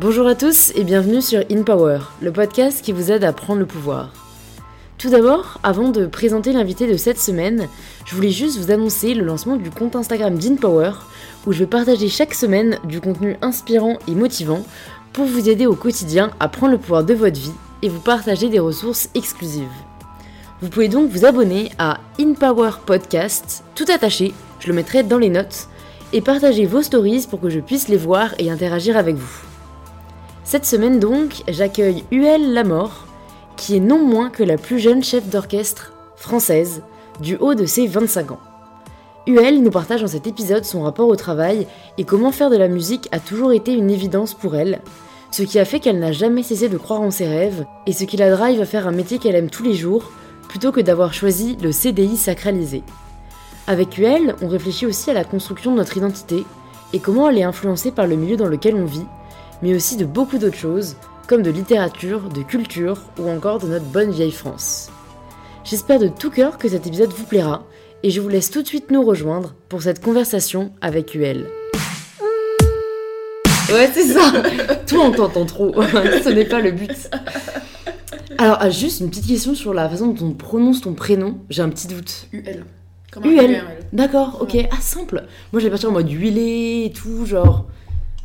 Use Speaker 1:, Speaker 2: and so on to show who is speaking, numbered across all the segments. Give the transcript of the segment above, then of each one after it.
Speaker 1: Bonjour à tous et bienvenue sur In Power, le podcast qui vous aide à prendre le pouvoir. Tout d'abord, avant de présenter l'invité de cette semaine, je voulais juste vous annoncer le lancement du compte Instagram d'InPower, où je vais partager chaque semaine du contenu inspirant et motivant pour vous aider au quotidien à prendre le pouvoir de votre vie et vous partager des ressources exclusives. Vous pouvez donc vous abonner à InPower Podcast, tout attaché, je le mettrai dans les notes, et partager vos stories pour que je puisse les voir et interagir avec vous. Cette semaine donc, j'accueille UL Lamort, qui est non moins que la plus jeune chef d'orchestre française du haut de ses 25 ans. UL nous partage dans cet épisode son rapport au travail et comment faire de la musique a toujours été une évidence pour elle, ce qui a fait qu'elle n'a jamais cessé de croire en ses rêves et ce qui la drive à faire un métier qu'elle aime tous les jours plutôt que d'avoir choisi le CDI sacralisé. Avec UL, on réfléchit aussi à la construction de notre identité et comment elle est influencée par le milieu dans lequel on vit, mais aussi de beaucoup d'autres choses, comme de littérature, de culture ou encore de notre bonne vieille France. J'espère de tout cœur que cet épisode vous plaira et je vous laisse tout de suite nous rejoindre pour cette conversation avec UL. Ouais, c'est ça. Toi, on t'entend trop. Ce n'est pas le but. Alors, ah, juste une petite question sur la façon dont on prononce ton prénom. J'ai un petit doute.
Speaker 2: UL. Comme
Speaker 1: UL. D'accord, ok. Ah, simple. Moi, j'ai parti en mode huilé et tout, genre.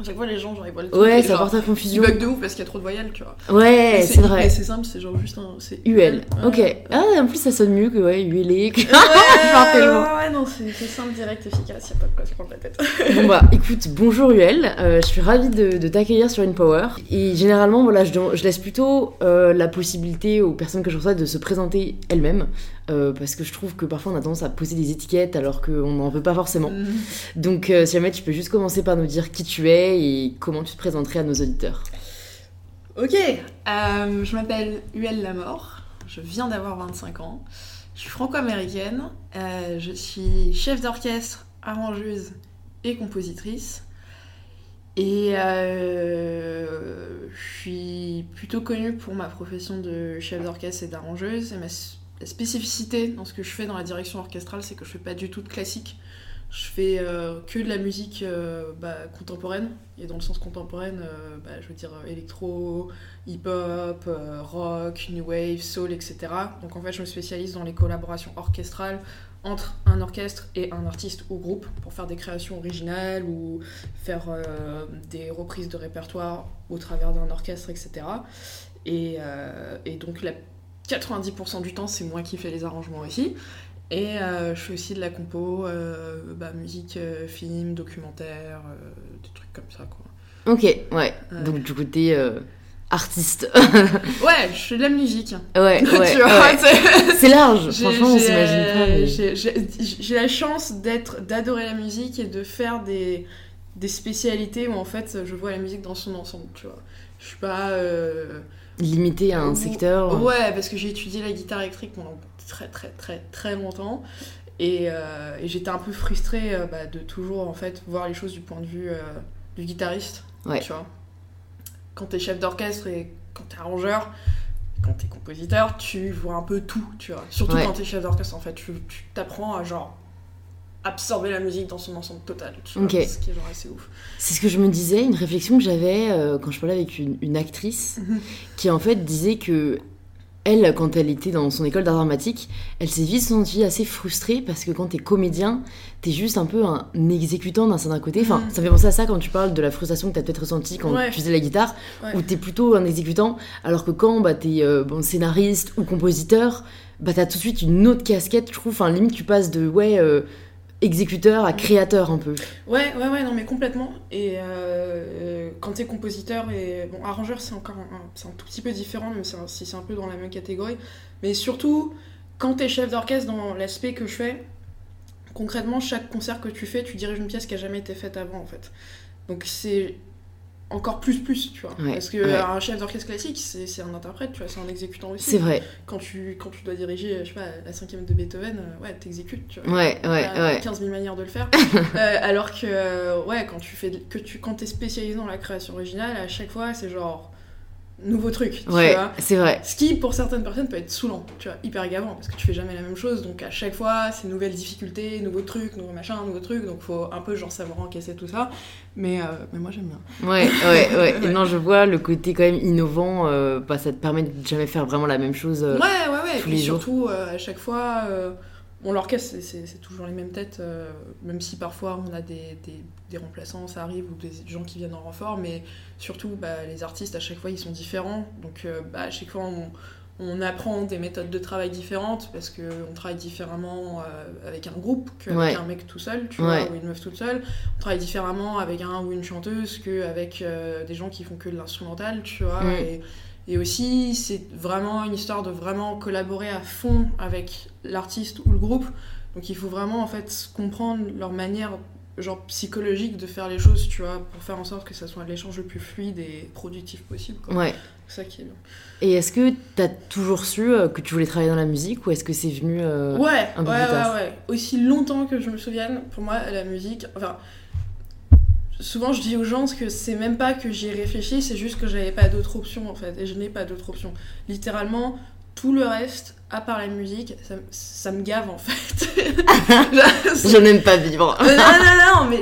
Speaker 2: À chaque fois, les gens, genre, ils voient le
Speaker 1: Ouais,
Speaker 2: et
Speaker 1: ça
Speaker 2: genre,
Speaker 1: porte à
Speaker 2: Ils
Speaker 1: confusion.
Speaker 2: bug de ouf parce qu'il y a trop de voyelles, tu vois.
Speaker 1: Ouais, c'est vrai.
Speaker 2: c'est simple, c'est genre juste un. C'est
Speaker 1: UL.
Speaker 2: Ouais.
Speaker 1: Ok. Ah, en plus, ça sonne mieux que ouais, huilé. que-
Speaker 2: Ouais, ouais, ouais, non, c'est simple, direct, efficace, y a pas de quoi se prendre la tête.
Speaker 1: Bon bah écoute, bonjour UL, Euh, je suis ravie de, de t'accueillir sur InPower. Et généralement, voilà, je, je laisse plutôt euh, la possibilité aux personnes que je reçois de se présenter elles-mêmes. Euh, parce que je trouve que parfois on a tendance à poser des étiquettes alors qu'on n'en veut pas forcément.
Speaker 2: Mm.
Speaker 1: Donc euh, si jamais tu peux juste commencer par nous dire qui tu es et comment tu te présenterais à nos auditeurs.
Speaker 2: Ok, euh, je m'appelle UL Lamort, je viens d'avoir 25 ans, je suis franco-américaine, euh, je suis chef d'orchestre, arrangeuse et compositrice. Et je suis plutôt connue pour ma profession de chef d'orchestre et d'arrangeuse. Et ma s- la spécificité dans ce que je fais dans la direction orchestrale, c'est que je fais pas du tout de classique. Je fais euh, que de la musique euh, bah, contemporaine. Et dans le sens contemporaine, euh, bah, je veux dire électro, hip-hop, rock, new wave, soul, etc. Donc en fait, je me spécialise dans les collaborations orchestrales entre un orchestre et un artiste ou groupe pour faire des créations originales ou faire des reprises de répertoire au travers d'un orchestre, etc. Et, et donc la 90% du temps, c'est moi qui fais les arrangements aussi. Et euh, je fais aussi de la compo, euh, bah, musique, euh, film, documentaire, euh, des trucs comme ça, quoi.
Speaker 1: Ok, ouais. Donc du côté artiste.
Speaker 2: Ouais, je fais de la musique.
Speaker 1: ouais, ouais.
Speaker 2: c'est-
Speaker 1: large, franchement on s'imagine pas. mais-
Speaker 2: J'ai la chance d'être, d'adorer la musique et de faire des, des spécialités où en fait je vois la musique dans son ensemble, tu vois. Je suis pas.
Speaker 1: Limité à un secteur.
Speaker 2: Ouais, parce que j'ai étudié la guitare électrique pendant très très très très longtemps. Et, euh, et j'étais un peu frustrée euh, bah, de toujours en fait voir les choses du point de vue euh, du guitariste.
Speaker 1: Ouais.
Speaker 2: Tu vois. Quand t'es chef d'orchestre et quand t'es arrangeur, quand t'es compositeur, tu vois un peu tout, tu vois. Surtout
Speaker 1: Ouais.
Speaker 2: quand t'es chef d'orchestre en fait, tu t'apprends à genre absorber la musique dans son ensemble total, tu vois. Ce qui est genre assez ouf.
Speaker 1: C'est ce que je me disais, une réflexion que j'avais euh, quand je parlais avec une, une actrice qui en fait disait que elle, quand elle était dans son école d'art dramatique, elle s'est vite sentie assez frustrée parce que quand t'es comédien, t'es juste un peu un exécutant d'un certain côté. Enfin,
Speaker 2: Mhm.
Speaker 1: ça me fait penser à ça quand tu parles de la frustration que t'as peut-être ressentie quand
Speaker 2: Ouais.
Speaker 1: tu faisais la guitare,
Speaker 2: Ouais.
Speaker 1: où t'es plutôt un exécutant, alors que quand bah, t'es euh, bon, scénariste ou compositeur, bah t'as tout de suite une autre casquette, je trouve. Enfin, limite, tu passes de ouais, euh, exécuteur à créateur un peu.
Speaker 2: Ouais, ouais, ouais, non, mais complètement. Et euh, quand t'es compositeur et bon, arrangeur, c'est encore un, un- un tout petit peu différent, même si c'est un peu dans la même catégorie. Mais surtout, quand t'es chef d'orchestre, dans l'aspect que je fais, concrètement, chaque concert que tu fais, tu diriges une pièce qui a jamais été faite avant, en fait. Donc c'est encore plus plus, tu vois.
Speaker 1: Ouais,
Speaker 2: Parce que
Speaker 1: ouais.
Speaker 2: un chef d'orchestre classique, c'est c'est un interprète, tu vois, c'est un exécutant aussi.
Speaker 1: C'est vrai.
Speaker 2: Quand tu, quand tu dois diriger, je sais pas, la cinquième de Beethoven, euh, ouais, t'exécutes, tu vois.
Speaker 1: Ouais, ouais, ouais.
Speaker 2: 15 000 manières de le faire. Euh, alors que, euh, ouais, quand tu fais, que tu, quand t'es spécialisé dans la création originale, à chaque fois, c'est genre, nouveau truc. Tu
Speaker 1: Ouais,
Speaker 2: vois
Speaker 1: c'est vrai.
Speaker 2: ce qui, pour certaines personnes, peut être saoulant, tu vois, hyper gavant, parce que tu fais jamais la même chose, donc à chaque fois, c'est nouvelles difficultés, nouveaux trucs, nouveaux machins, nouveaux trucs, donc faut un peu genre savoir encaisser tout ça. Mais, euh, mais moi j'aime bien.
Speaker 1: Ouais, ouais, ouais. Et non, je vois le côté quand même innovant. euh, bah, ça te permet de jamais faire vraiment la même chose. euh,
Speaker 2: Ouais, ouais, ouais.
Speaker 1: tous
Speaker 2: Et
Speaker 1: les jours.
Speaker 2: surtout, euh, à chaque fois, bon, l'orchestre, c'est- toujours les mêmes têtes, euh, même si parfois on a des, des, des remplaçants, ça arrive, ou des gens qui viennent en renfort, mais surtout, bah, les artistes, à chaque fois, ils sont différents. Donc, euh, bah, à chaque fois, on, on apprend des méthodes de travail différentes, parce qu'on travaille différemment euh, avec un groupe qu'avec
Speaker 1: Ouais.
Speaker 2: un mec tout seul, tu
Speaker 1: Ouais.
Speaker 2: vois, ou une meuf toute seule. On travaille différemment avec un ou une chanteuse qu'avec des gens qui font que de l'instrumental, tu vois.
Speaker 1: Mm.
Speaker 2: Et, et aussi, c'est vraiment une histoire de vraiment collaborer à fond avec l'artiste ou le groupe. Donc il faut vraiment en fait comprendre leur manière genre psychologique de faire les choses, tu vois, pour faire en sorte que ça soit l'échange le plus fluide et productif possible. quoi.
Speaker 1: Ouais.
Speaker 2: C'est ça qui est bien.
Speaker 1: Et est-ce que t'as toujours su euh, que tu voulais travailler dans la musique ou est-ce que c'est venu. euh,
Speaker 2: Ouais,
Speaker 1: un peu
Speaker 2: ouais,
Speaker 1: plus tard.
Speaker 2: ouais, ouais. Aussi longtemps que je me souvienne, pour moi, la musique, enfin, souvent je dis aux gens que c'est même pas que j'y ai réfléchi, c'est juste que j'avais pas d'autre option en fait, et je n'ai pas d'autre option. Littéralement, tout le reste, à part la musique, ça, ça me gave en fait.
Speaker 1: Je n'aime pas vivre.
Speaker 2: Non, non, non, mais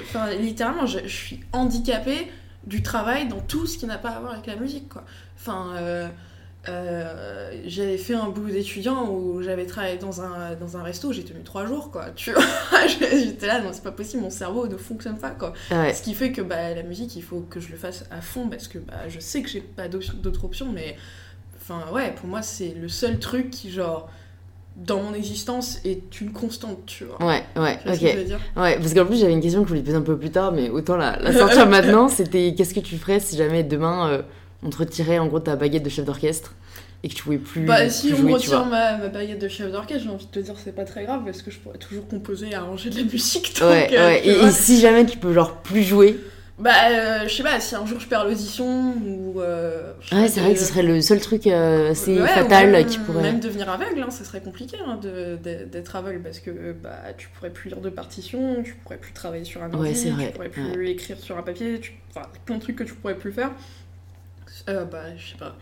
Speaker 2: enfin, littéralement, je, je suis handicapée du travail dans tout ce qui n'a pas à voir avec la musique, quoi. Enfin, euh, euh, j'avais fait un boulot d'étudiant où j'avais travaillé dans un, dans un resto, j'ai tenu trois jours, quoi. Tu vois, j'étais là, non, c'est pas possible, mon cerveau ne fonctionne pas, quoi.
Speaker 1: Ouais.
Speaker 2: Ce qui fait que bah, la musique, il faut que je le fasse à fond parce que bah, je sais que j'ai pas d'autres options, mais enfin, ouais, pour moi, c'est le seul truc qui, genre, dans mon existence, est une constante, tu vois.
Speaker 1: Ouais, ouais,
Speaker 2: que
Speaker 1: ok.
Speaker 2: dire?
Speaker 1: Ouais, parce qu'en plus j'avais une question que je voulais poser un peu plus tard, mais autant la, la sortir maintenant. C'était qu'est-ce que tu ferais si jamais demain euh, on te retirait en gros ta baguette de chef d'orchestre et que tu pouvais plus,
Speaker 2: Bah, si
Speaker 1: plus
Speaker 2: on me retire ma, ma baguette de chef d'orchestre, j'ai envie de te dire c'est pas très grave parce que je pourrais toujours composer et arranger de la musique. Donc,
Speaker 1: Ouais,
Speaker 2: euh,
Speaker 1: ouais. Et, si jamais tu peux genre plus jouer,
Speaker 2: Bah, euh, je sais pas, si un jour je perds l'audition ou. euh, sais
Speaker 1: ouais, c'est vrai que ce serait le seul truc euh, assez
Speaker 2: Ouais,
Speaker 1: fatal
Speaker 2: même,
Speaker 1: qui pourrait.
Speaker 2: Même devenir aveugle, hein, ça serait compliqué hein, d'être aveugle parce que bah, tu pourrais plus lire de partition, tu pourrais plus travailler sur un ordi, tu pourrais plus écrire sur un papier, tu... enfin plein de trucs que tu pourrais plus faire. Euh, bah, je sais pas.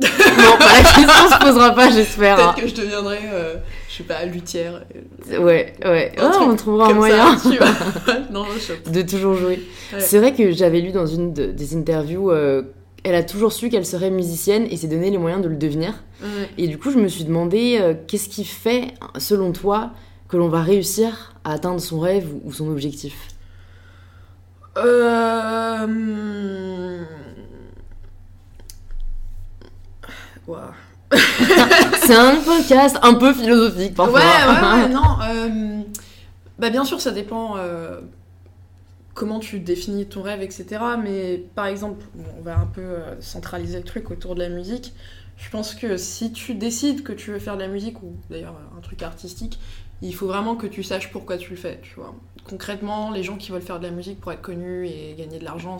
Speaker 1: Non, bah, la question se posera pas, j'espère. hein.
Speaker 2: Peut-être que je deviendrais, euh, je sais pas, luthière. euh,
Speaker 1: Ouais, ouais.
Speaker 2: Un truc
Speaker 1: on trouvera un moyen
Speaker 2: ça, tu vois. non, je sais pas.
Speaker 1: de toujours jouer.
Speaker 2: Ouais.
Speaker 1: C'est vrai que j'avais lu dans une de- des interviews, euh, elle a toujours su qu'elle serait musicienne et s'est donné les moyens de le devenir.
Speaker 2: Ouais.
Speaker 1: Et du coup, je me suis demandé euh, qu'est-ce qui fait, selon toi, que l'on va réussir à atteindre son rêve ou, ou son objectif?
Speaker 2: Euh...
Speaker 1: C'est un podcast un peu philosophique
Speaker 2: Ouais,
Speaker 1: parfois.
Speaker 2: ouais, ouais, non. euh, Bah, bien sûr, ça dépend euh, comment tu définis ton rêve, etc. Mais par exemple, on va un peu euh, centraliser le truc autour de la musique. Je pense que si tu décides que tu veux faire de la musique, ou d'ailleurs un truc artistique, il faut vraiment que tu saches pourquoi tu le fais, tu vois. Concrètement, les gens qui veulent faire de la musique pour être connus et gagner de l'argent,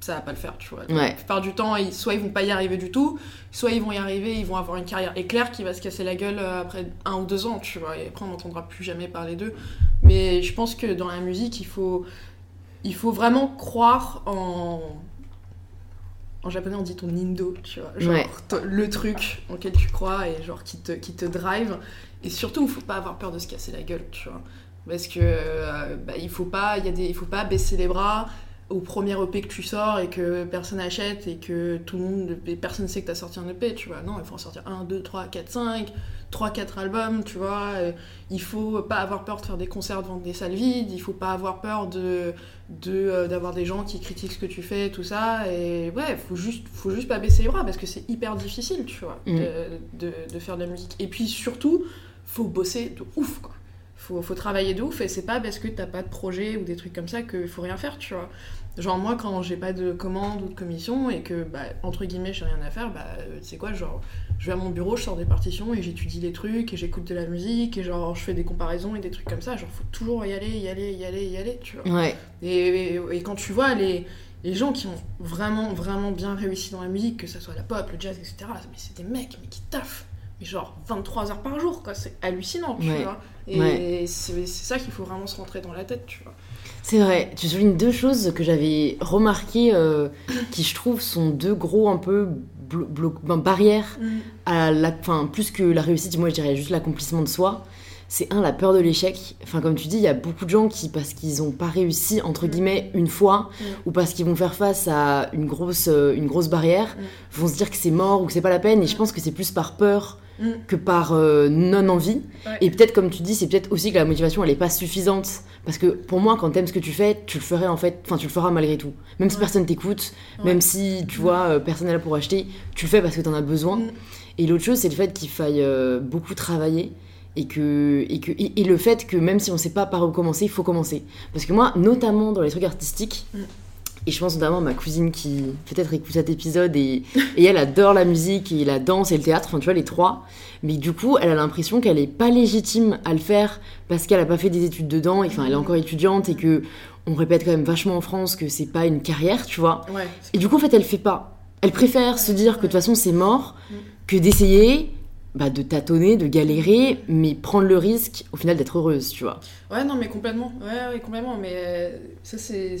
Speaker 2: ça va pas le faire, tu vois.
Speaker 1: Ouais.
Speaker 2: La plupart du temps, ils- soit ils vont pas y arriver du tout, soit ils vont y arriver, ils vont avoir une carrière éclair qui va se casser la gueule euh, après un ou deux ans, tu vois, et après on n'entendra plus jamais parler d'eux. Mais je pense que dans la musique, il faut, il faut vraiment croire en. En japonais, on dit ton nindo, tu vois. Genre,
Speaker 1: Ouais.
Speaker 2: le truc auquel tu crois et genre qui te, qui te drive. Et surtout, il faut pas avoir peur de se casser la gueule, tu vois. Parce que euh, bah, il faut pas, il y a des, il faut pas baisser les bras au premier EP que tu sors et que personne achète et que tout le monde, et personne sait que t'as sorti un EP, tu vois. Non, il faut en sortir 1, 2, 3, 4, 5, 3, 4 albums, tu vois. Euh, Il faut pas avoir peur de faire des concerts devant des salles vides, il faut pas avoir peur de de, euh, d'avoir des gens qui critiquent ce que tu fais, tout ça. Et ouais, faut juste, faut juste pas baisser les bras parce que c'est hyper difficile, tu vois,
Speaker 1: Mm.
Speaker 2: de, de, de faire de la musique. Et puis surtout, faut bosser de ouf, quoi. Faut, faut travailler de ouf et c'est pas parce que t'as pas de projet ou des trucs comme ça qu'il faut rien faire, tu vois. Genre moi quand j'ai pas de commande ou de commission et que bah, entre guillemets j'ai rien à faire, bah euh, tu sais quoi, genre je vais à mon bureau, je sors des partitions et j'étudie les trucs et j'écoute de la musique et genre je fais des comparaisons et des trucs comme ça, genre faut toujours y aller, y aller, y aller, y aller, tu vois.
Speaker 1: Ouais,
Speaker 2: Et, et- et quand tu vois les, les gens qui ont vraiment, vraiment bien réussi dans la musique, que ce soit la pop, le jazz, etc., mais c'est des mecs mais qui taffent. Genre 23 heures par jour, quoi. C'est hallucinant, tu
Speaker 1: Ouais.
Speaker 2: vois. Et
Speaker 1: Ouais.
Speaker 2: c'est c'est ça qu'il faut vraiment se rentrer dans la tête, tu vois.
Speaker 1: C'est vrai, tu soulignes deux choses que j'avais remarquées euh, qui, je trouve, sont deux gros un peu ben, barrières à la, enfin, plus que la réussite, moi je dirais juste l'accomplissement de soi. C'est un, la peur de l'échec. Enfin, comme tu dis, il y a beaucoup de gens qui, parce qu'ils n'ont pas réussi, entre
Speaker 2: Mm.
Speaker 1: guillemets, une fois,
Speaker 2: Mm.
Speaker 1: ou parce qu'ils vont faire face à une grosse, euh, une grosse barrière,
Speaker 2: Mm.
Speaker 1: vont se dire que c'est mort ou que c'est pas la peine. Et je pense que c'est plus par peur
Speaker 2: Mm.
Speaker 1: que par euh, non-envie.
Speaker 2: Ouais.
Speaker 1: Et peut-être, comme tu dis, c'est peut-être aussi que la motivation, elle est pas suffisante. Parce que pour moi, quand t'aimes ce que tu fais, tu le ferais en fait, enfin, tu le feras malgré tout. Même si personne t'écoute,
Speaker 2: Ouais.
Speaker 1: même si, tu vois, euh, personne n'est là pour acheter, tu le fais parce que t'en as besoin.
Speaker 2: Mm.
Speaker 1: Et l'autre chose, c'est le fait qu'il faille euh, beaucoup travailler. Et, que, et, que, et, et le fait que même si on sait pas par où commencer, il faut commencer. Parce que moi, notamment dans les trucs artistiques,
Speaker 2: Mm.
Speaker 1: Et je pense notamment à ma cousine qui peut-être écoute cet épisode et, et elle adore la musique et la danse et le théâtre, enfin tu vois les trois. Mais du coup, elle a l'impression qu'elle est pas légitime à le faire parce qu'elle a pas fait des études dedans, et enfin elle est encore étudiante et que on répète quand même vachement en France que c'est pas une carrière, tu vois.
Speaker 2: Ouais.
Speaker 1: Et du coup, en fait, elle fait pas. Elle préfère se dire que de toute façon c'est mort que d'essayer bah, de tâtonner, de galérer, mais prendre le risque au final d'être heureuse, tu vois.
Speaker 2: Ouais, non, mais complètement. Ouais, ouais, complètement. Mais euh, ça, c'est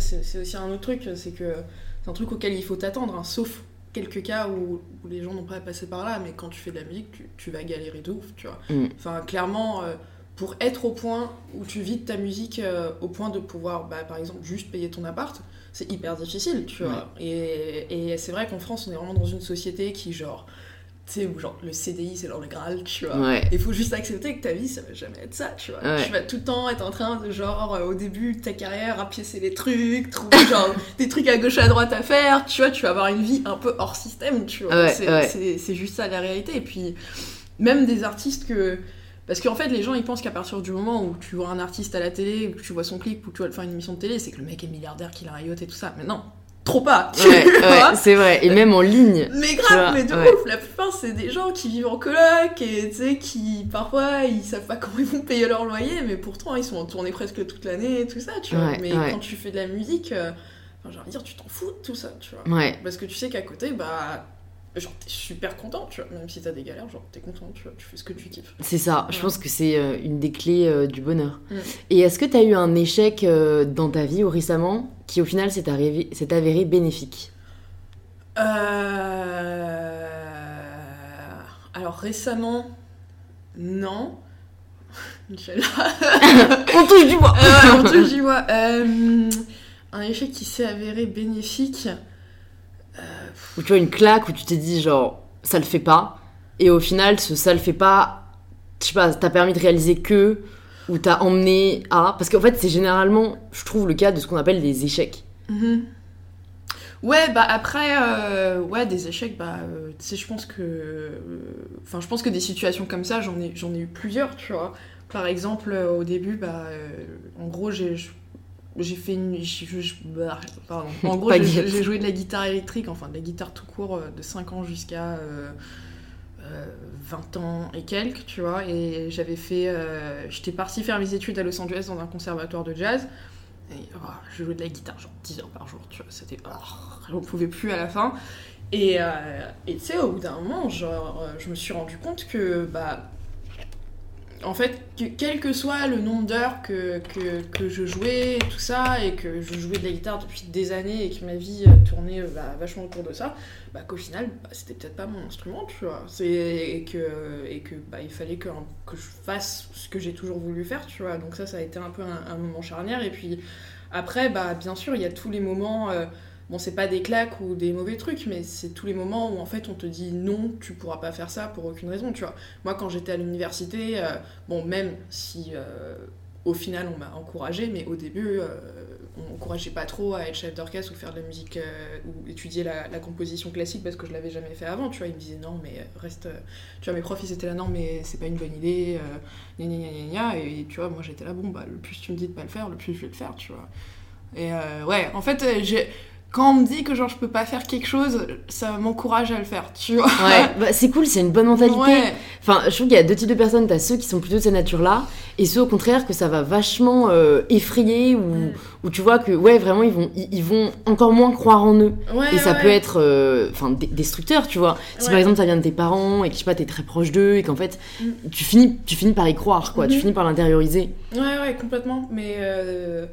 Speaker 2: ça, c'est aussi un autre truc. C'est que c'est un truc auquel il faut t'attendre, hein, sauf quelques cas où, où les gens n'ont pas passé par là. Mais quand tu fais de la musique, tu, tu vas galérer de ouf, tu vois.
Speaker 1: Mm.
Speaker 2: Enfin, clairement, euh, pour être au point où tu vis de ta musique, euh, au point de pouvoir, bah, par exemple, juste payer ton appart, c'est hyper difficile, tu vois. Et, et c'est vrai qu'en France, on est vraiment dans une société qui, genre, tu sais, où genre le CDI, c'est genre le Graal, tu vois.
Speaker 1: Ouais.
Speaker 2: Il faut juste accepter que ta vie, ça va jamais être ça, tu vois.
Speaker 1: Ouais.
Speaker 2: Tu vas tout le temps être en train de, genre, euh, au début de ta carrière, rapiécer les trucs, trouver, genre, des trucs à gauche à droite à faire, tu vois. Tu vas avoir une vie un peu hors système, tu vois.
Speaker 1: Ouais,
Speaker 2: c'est, juste ça la réalité. Et puis, même des artistes que. Parce qu'en fait, les gens, ils pensent qu'à partir du moment où tu vois un artiste à la télé, ou que tu vois son clip, ou que tu vas le faire une émission de télé, c'est que le mec est milliardaire, qu'il a un yacht et tout ça. Mais non, trop pas.
Speaker 1: Ouais, ouais, c'est vrai. Et même en ligne.
Speaker 2: Mais grave, mais de
Speaker 1: ouais.
Speaker 2: ouf, la plupart c'est des gens qui vivent en coloc et tu sais, qui parfois ils savent pas comment ils vont payer leur loyer, mais pourtant ils sont en tournée presque toute l'année et tout ça, tu vois. Mais quand tu fais de la musique, euh, j'ai envie de dire, tu t'en fous de tout ça, tu vois.
Speaker 1: Ouais.
Speaker 2: Parce que tu sais qu'à côté, bah, genre t'es super content, tu vois. Même si t'as des galères, genre t'es content, tu vois, tu fais ce que tu kiffes.
Speaker 1: C'est ça. Je pense que c'est euh, une des clés euh, du bonheur.
Speaker 2: Mm.
Speaker 1: Et est-ce que tu as eu un échec euh, dans ta vie ou récemment? Qui au final s'est avéré bénéfique
Speaker 2: Euh... Alors récemment, non. Inch'Allah.
Speaker 1: On touche du bois
Speaker 2: Euh, on touche du bois. Euh, un échec qui s'est avéré bénéfique.
Speaker 1: Ou tu vois une claque où tu t'es dit genre ça le fait pas. Et au final, ce ça le fait pas, je sais pas, t'as permis de réaliser que ou t'as emmené à. Parce qu'en fait, c'est généralement, je trouve, le cas de ce qu'on appelle des échecs.
Speaker 2: Mhm. Ouais, bah après, euh, ouais, des échecs, bah, euh, tu sais, je pense que. euh, Enfin, je pense que des situations comme ça, j'en ai, j'en ai eu plusieurs, tu vois. Par exemple, au début, bah, en gros, j'ai. J'ai fait une. bah, pardon. En gros, j'ai joué de la guitare électrique, enfin de la guitare tout court, de 5 ans jusqu'à 20 ans et quelques, tu vois. Et j'avais fait. euh, J'étais partie faire mes études à Los Angeles dans un conservatoire de jazz. Et oh, je jouais de la guitare genre 10 heures par jour, tu vois, c'était... Oh, j'en pouvais plus à la fin. Et euh, et tu sais, au bout d'un moment, genre, euh, je me suis rendu compte que, bah... En fait, que, quel que soit le nombre d'heures que, je jouais, tout ça, et que je jouais de la guitare depuis des années, et que ma vie tournait euh, bah, vachement autour de ça, bah qu'au final, bah, c'était peut-être pas mon instrument, tu vois. Et que, bah, il fallait que, je fasse ce que j'ai toujours voulu faire, tu vois. Donc ça, ça a été un peu un, un moment charnière. Et puis après, bah, bien sûr, il y a tous les moments... euh, Bon, c'est pas des claques ou des mauvais trucs, mais c'est tous les moments où en fait on te dit non, tu pourras pas faire ça pour aucune raison. Moi, quand j'étais à l'université, euh, même si euh, au final on m'a encouragé, mais au début, euh, on m'encourageait pas trop à être chef d'orchestre ou faire de la musique ou étudier la, composition classique parce que je l'avais jamais fait avant, tu vois. Ils me disaient non, mais reste. Tu vois, mes profs ils étaient là, non, mais c'est pas une bonne idée, gna gna gna et tu vois, moi j'étais là, bon, bah le plus tu me dis de pas le faire, le plus je vais le faire, tu vois. Et ouais, en fait, j'ai quand on me dit que genre je peux pas faire quelque chose, ça m'encourage à le faire, tu vois.
Speaker 1: Ouais, bah, c'est cool, c'est une bonne mentalité.
Speaker 2: Ouais.
Speaker 1: Enfin, je trouve qu'il y a deux types de personnes. T'as ceux qui sont plutôt de cette nature-là, et ceux au contraire que ça va vachement euh, effrayer, ou, ou tu vois que, ouais, vraiment, ils vont, ils, ils vont encore moins croire en eux.
Speaker 2: Ouais,
Speaker 1: Et ça peut être euh, enfin destructeur, tu vois. Si par exemple ça vient de tes parents et que je sais pas, t'es très proche d'eux et qu'en fait
Speaker 2: Mm.
Speaker 1: tu, finis, tu finis par y croire, quoi. Tu
Speaker 2: Mhm.
Speaker 1: finis par l'intérioriser.
Speaker 2: Ouais, ouais, complètement. Mais, euh,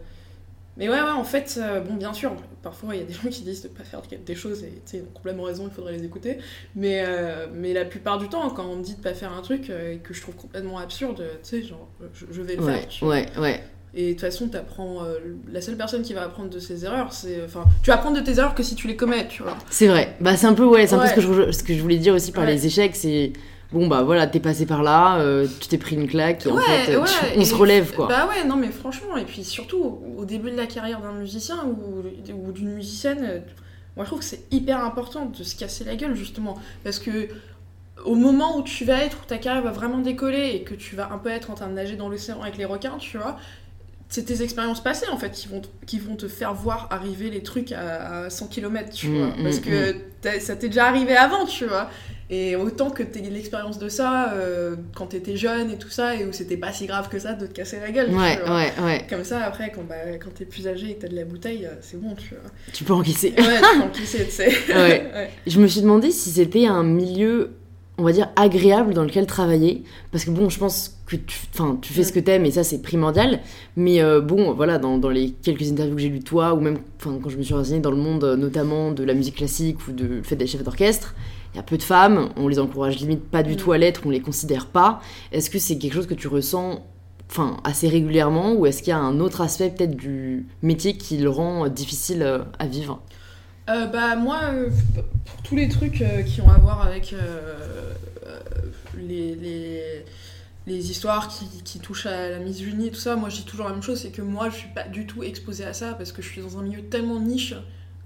Speaker 2: mais ouais, ouais, en fait, euh, bon, bien sûr, parfois il y a des gens qui disent de pas faire des choses et ils ont complètement raison, il faudrait les écouter. Mais, euh, mais la plupart du temps, quand on me dit de pas faire un truc euh, que je trouve complètement absurde, tu sais, genre, je, je vais le
Speaker 1: Ouais,
Speaker 2: faire. vois.
Speaker 1: ouais, ouais.
Speaker 2: Et de toute façon, t'apprends. euh, la seule personne qui va apprendre de ses erreurs, c'est. Enfin, tu vas apprendre de tes erreurs que si tu les commets, tu vois.
Speaker 1: C'est vrai. Bah c'est un peu, ouais, c'est un peu ce que, je, ce que je voulais dire aussi par
Speaker 2: Ouais.
Speaker 1: les échecs, c'est. Bon bah voilà, t'es passé par là, euh, tu t'es pris une claque et en fait
Speaker 2: ouais,
Speaker 1: tu- on se relève quoi.
Speaker 2: Bah ouais, non mais franchement, et puis surtout au début de la carrière d'un musicien ou, ou d'une musicienne, euh, moi je trouve que c'est hyper important de se casser la gueule justement. Parce que au moment où tu vas être, où ta carrière va vraiment décoller et que tu vas un peu être en train de nager dans l'océan avec les requins, tu vois, c'est tes expériences passées en fait qui vont, te- qui vont te faire voir arriver les trucs à, à 100 km, tu
Speaker 1: Mm,
Speaker 2: vois.
Speaker 1: mm,
Speaker 2: Parce que t'as- ça t'est déjà arrivé avant, tu vois. Et autant que t'aies l'expérience de ça euh, quand t'étais jeune et tout ça, et où c'était pas si grave que ça de te casser la gueule.
Speaker 1: Ouais,
Speaker 2: tu vois.
Speaker 1: ouais, ouais.
Speaker 2: Comme ça, après, quand, bah, quand t'es plus âgé et que t'as de la bouteille, euh, c'est bon, tu vois.
Speaker 1: Tu peux encaisser.
Speaker 2: Ouais, tu peux encaisser, tu sais.
Speaker 1: Ouais.
Speaker 2: Ouais.
Speaker 1: Je me suis demandé si c'était un milieu, on va dire, agréable dans lequel travailler. Parce que bon, je pense que tu, tu fais ce que t'aimes et ça, c'est primordial. Mais euh, bon, voilà, dans, dans les quelques interviews que j'ai lues de toi, ou même quand je me suis renseignée dans le monde, euh, notamment de la musique classique ou de le fait d'être chef d'orchestre, il y a peu de femmes, on les encourage limite pas du tout à l'être, on les considère pas. Est-ce que c'est quelque chose que tu ressens assez régulièrement ou est-ce qu'il y a un autre aspect peut-être du métier qui le rend euh, difficile euh, à vivre?
Speaker 2: Euh, bah moi, pour tous les trucs qui ont à voir avec les, histoires qui, qui touchent à la misogynie et tout ça, moi je dis toujours la même chose, c'est que moi je suis pas du tout exposée à ça parce que je suis dans un milieu tellement niche,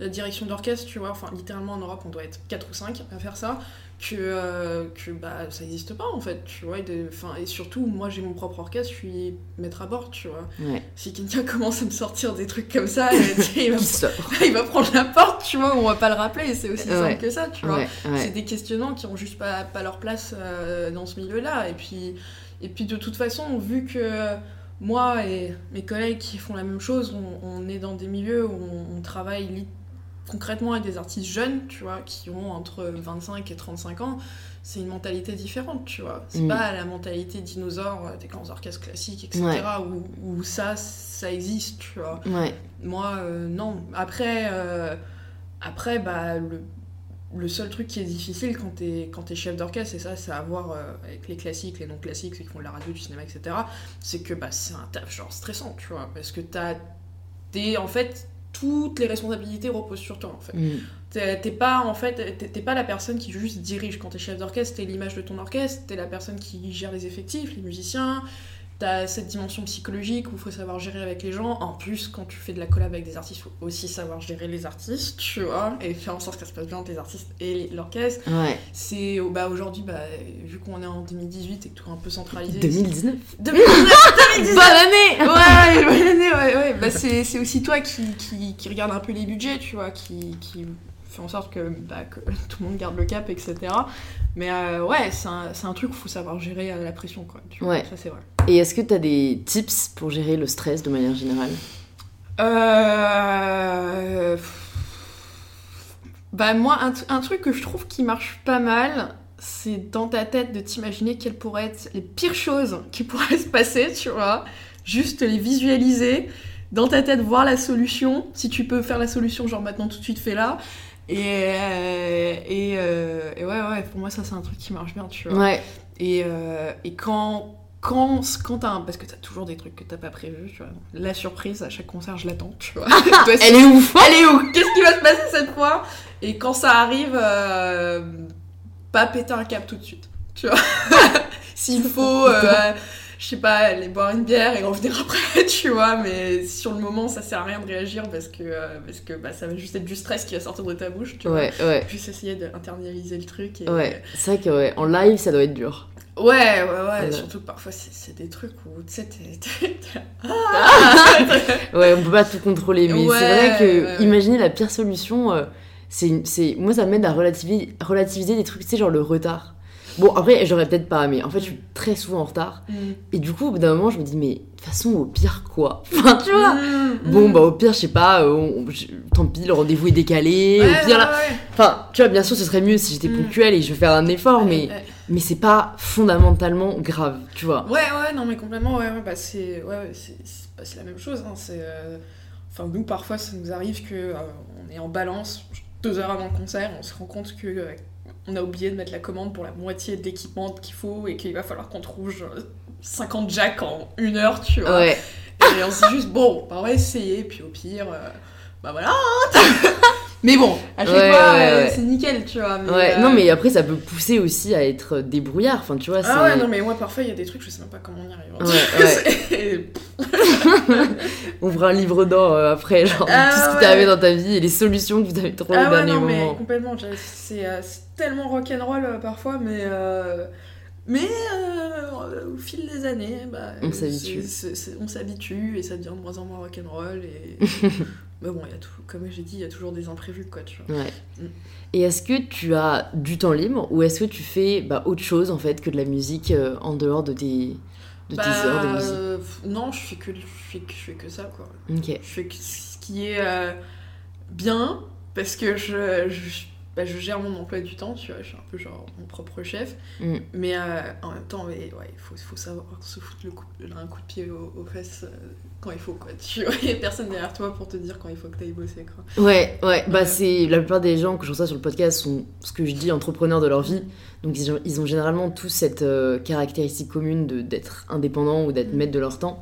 Speaker 2: la direction d'orchestre, tu vois, enfin littéralement en Europe on doit être 4 ou 5 à faire ça, que, euh, que bah ça n'existe pas en fait, tu vois, et, de- et surtout moi j'ai mon propre orchestre, je suis maître à bord, tu vois.
Speaker 1: Ouais.
Speaker 2: Si quelqu'un commence à me sortir des trucs comme ça, euh, il va il va prendre la porte, tu vois, on va pas le rappeler, c'est aussi
Speaker 1: Ouais.
Speaker 2: simple que ça, tu vois.
Speaker 1: Ouais,
Speaker 2: C'est des questionnements qui ont juste pas, pas leur place euh, dans ce milieu-là. Et puis, et puis de toute façon, vu que moi et mes collègues qui font la même chose, on, on est dans des milieux où on, on travaille concrètement avec des artistes jeunes, tu vois, qui ont entre 25 et 35 ans, c'est une mentalité différente, tu vois. C'est
Speaker 1: Mm.
Speaker 2: pas la mentalité dinosaure euh, des grands orchestres classiques, etc.,
Speaker 1: Ouais.
Speaker 2: où, où ça, ça existe, tu vois.
Speaker 1: Ouais.
Speaker 2: Moi, euh, non. Après, euh, après bah, le, le seul truc qui est difficile quand t'es quand t'es chef d'orchestre, et ça, c'est à voir euh, avec les classiques, les non classiques, ceux qui font de la radio, du cinéma, etc., c'est que bah, c'est un taf genre stressant, tu vois. Parce que t'as. T'es en fait. Toutes les responsabilités reposent sur toi, en fait.
Speaker 1: Mm.
Speaker 2: T'es pas en fait, t'es pas la personne qui juste dirige quand t'es chef d'orchestre, t'es l'image de ton orchestre, t'es la personne qui gère les effectifs, les musiciens. T'as cette dimension psychologique où il faut savoir gérer avec les gens. En plus, quand tu fais de la collab avec des artistes, il faut aussi savoir gérer les artistes, tu vois, et faire en sorte que ça se passe bien entre les artistes et l'orchestre.
Speaker 1: Ouais.
Speaker 2: C'est bah aujourd'hui, bah, vu qu'on est en 2018 et que tout est un peu centralisé.
Speaker 1: 2019
Speaker 2: 2019
Speaker 1: Bonne année
Speaker 2: Ouais, bonne année, ouais, ouais. Bah, c'est, c'est aussi toi qui, qui, qui regarde un peu les budgets, tu vois, qui, qui fait en sorte que, bah, que tout le monde garde le cap, etc. Mais euh, ouais, c'est un, truc où il faut savoir gérer euh, la pression, quoi. Tu vois,
Speaker 1: Ouais.
Speaker 2: Ça, c'est vrai.
Speaker 1: Et est-ce que tu as des tips pour gérer le stress de manière générale?
Speaker 2: Euh... Bah moi, un, un truc que je trouve qui marche pas mal, c'est dans ta tête de t'imaginer quelles pourraient être les pires choses qui pourraient se passer, tu vois. Juste les visualiser, dans ta tête voir la solution, si tu peux faire la solution, genre maintenant tout de suite fais-la. Et, euh, et, euh, et ouais, ouais, pour moi ça c'est un truc qui marche bien, tu vois.
Speaker 1: Ouais.
Speaker 2: Et, euh, et quand, quand, quand t'as un- Parce que t'as toujours des trucs que t'as pas prévus, tu vois. La surprise, à chaque concert, je l'attends, tu vois. Toi,
Speaker 1: Elle est ouf
Speaker 2: elle est où Qu'est-ce qui va se passer cette fois? Et quand ça arrive, pas péter un câble tout de suite, tu vois. S'il faut, je sais pas, aller boire une bière et revenir après, tu vois. Mais sur le moment, ça sert à rien de réagir parce que, euh, parce que bah, ça va juste être du stress qui va sortir de ta bouche, tu vois.
Speaker 1: Ouais, ouais.
Speaker 2: Juste essayer d'internaliser le truc. Et,
Speaker 1: Ouais, c'est vrai que ouais, en live ça doit être dur.
Speaker 2: Ouais, ouais, ouais.
Speaker 1: Voilà.
Speaker 2: Surtout que parfois, c'est des trucs où, tu sais, t'es- là,
Speaker 1: Ouais, on peut pas tout contrôler, mais
Speaker 2: Ouais,
Speaker 1: c'est vrai que
Speaker 2: ouais, ouais.
Speaker 1: imaginer la pire solution, euh, c'est, moi ça m'aide à relativiser, relativiser des trucs, tu sais, genre le retard. Bon, après, j'aurais peut-être pas, mais en fait, je suis très souvent en retard.
Speaker 2: Mm.
Speaker 1: Et du coup, au bout d'un moment, je me dis, mais de toute façon, au pire, quoi? Enfin, tu vois?
Speaker 2: Mm,
Speaker 1: Bon,
Speaker 2: mm.
Speaker 1: bah, au pire, je sais pas, euh, on- tant pis, le rendez-vous est décalé.
Speaker 2: Ouais,
Speaker 1: au pire, là.
Speaker 2: ouais, ouais.
Speaker 1: Enfin, tu vois, bien sûr, ce serait mieux si j'étais
Speaker 2: Mm.
Speaker 1: ponctuelle et je vais faire un effort, mais, mais c'est pas fondamentalement grave, tu vois.
Speaker 2: Ouais, ouais, non, mais complètement, ouais, ouais, bah c'est ouais, c'est- bah, la même chose. Hein, c'est, euh, Enfin, nous, parfois, ça nous arrive que euh, on est en balance deux heures avant le concert, on se rend compte que euh, on a oublié de mettre la commande pour la moitié de l'équipement qu'il faut et qu'il va falloir qu'on trouve genre, 50 jacks en une heure, tu vois.
Speaker 1: Ouais,
Speaker 2: Et on se dit juste, bon, bah, on va essayer, puis au pire, euh, bah voilà. hein. mais bon, à chaque
Speaker 1: Ouais,
Speaker 2: fois,
Speaker 1: ouais,
Speaker 2: euh,
Speaker 1: ouais.
Speaker 2: c'est nickel, tu vois. mais,
Speaker 1: ouais.
Speaker 2: euh,
Speaker 1: Non, mais après, ça peut pousser aussi à être débrouillard. Enfin, tu vois.
Speaker 2: Ah ouais, non, mais moi, parfois, il y a des trucs, je sais même pas comment on y arrive.
Speaker 1: fera un livre d'or euh, après, genre
Speaker 2: Ah
Speaker 1: tout ce qui t'est arrivé dans ta vie et les solutions que vous avez trouvées
Speaker 2: Ah
Speaker 1: au
Speaker 2: ouais,
Speaker 1: dernier
Speaker 2: non, mais complètement. C'est euh, tellement rock'n'roll euh, parfois, mais. euh, Mais euh, au fil des années, bah,
Speaker 1: On s'habitue.
Speaker 2: on s'habitue et ça devient de moins en moins rock'n'roll. Et... mais bon, il y a tout, comme j'ai dit, il y a toujours des imprévus, quoi, tu vois.
Speaker 1: Ouais.
Speaker 2: Mm.
Speaker 1: Et est-ce que tu as du temps libre ou est-ce que tu fais bah, autre chose en fait que de la musique euh, en dehors de tes, de tes heures de musique?
Speaker 2: euh, non, je fais, que, je, fais que, je fais que ça, quoi.
Speaker 1: Ok.
Speaker 2: Je fais que ce qui est euh, bien, parce que je, je, bah, je gère mon emploi du temps, tu vois, je suis un peu genre mon propre chef.
Speaker 1: Mm.
Speaker 2: Mais euh, en même temps, ouais, ouais, il faut, faut savoir se foutre le coup, un coup de pied aux, aux fesses quand il faut, quoi. Tu vois, il y a personne derrière toi pour te dire quand il faut que t'ailles bosser, quoi.
Speaker 1: Ouais, ouais, bah c'est la plupart des gens que je reçois sur le podcast sont ce que je dis entrepreneurs de leur vie. Donc ils ont, ils ont généralement tous cette euh, caractéristique commune de d'être indépendants ou d'être
Speaker 2: Mm.
Speaker 1: maître de leur temps.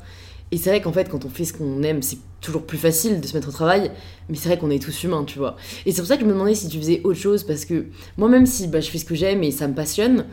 Speaker 1: Et c'est vrai qu'en fait, quand on fait ce qu'on aime, c'est toujours plus facile de se mettre au travail, mais c'est vrai qu'on est tous humains, tu vois. Et c'est pour ça que je me demandais si tu faisais autre chose, parce que moi, même si bah, je fais ce que j'aime et ça me passionne,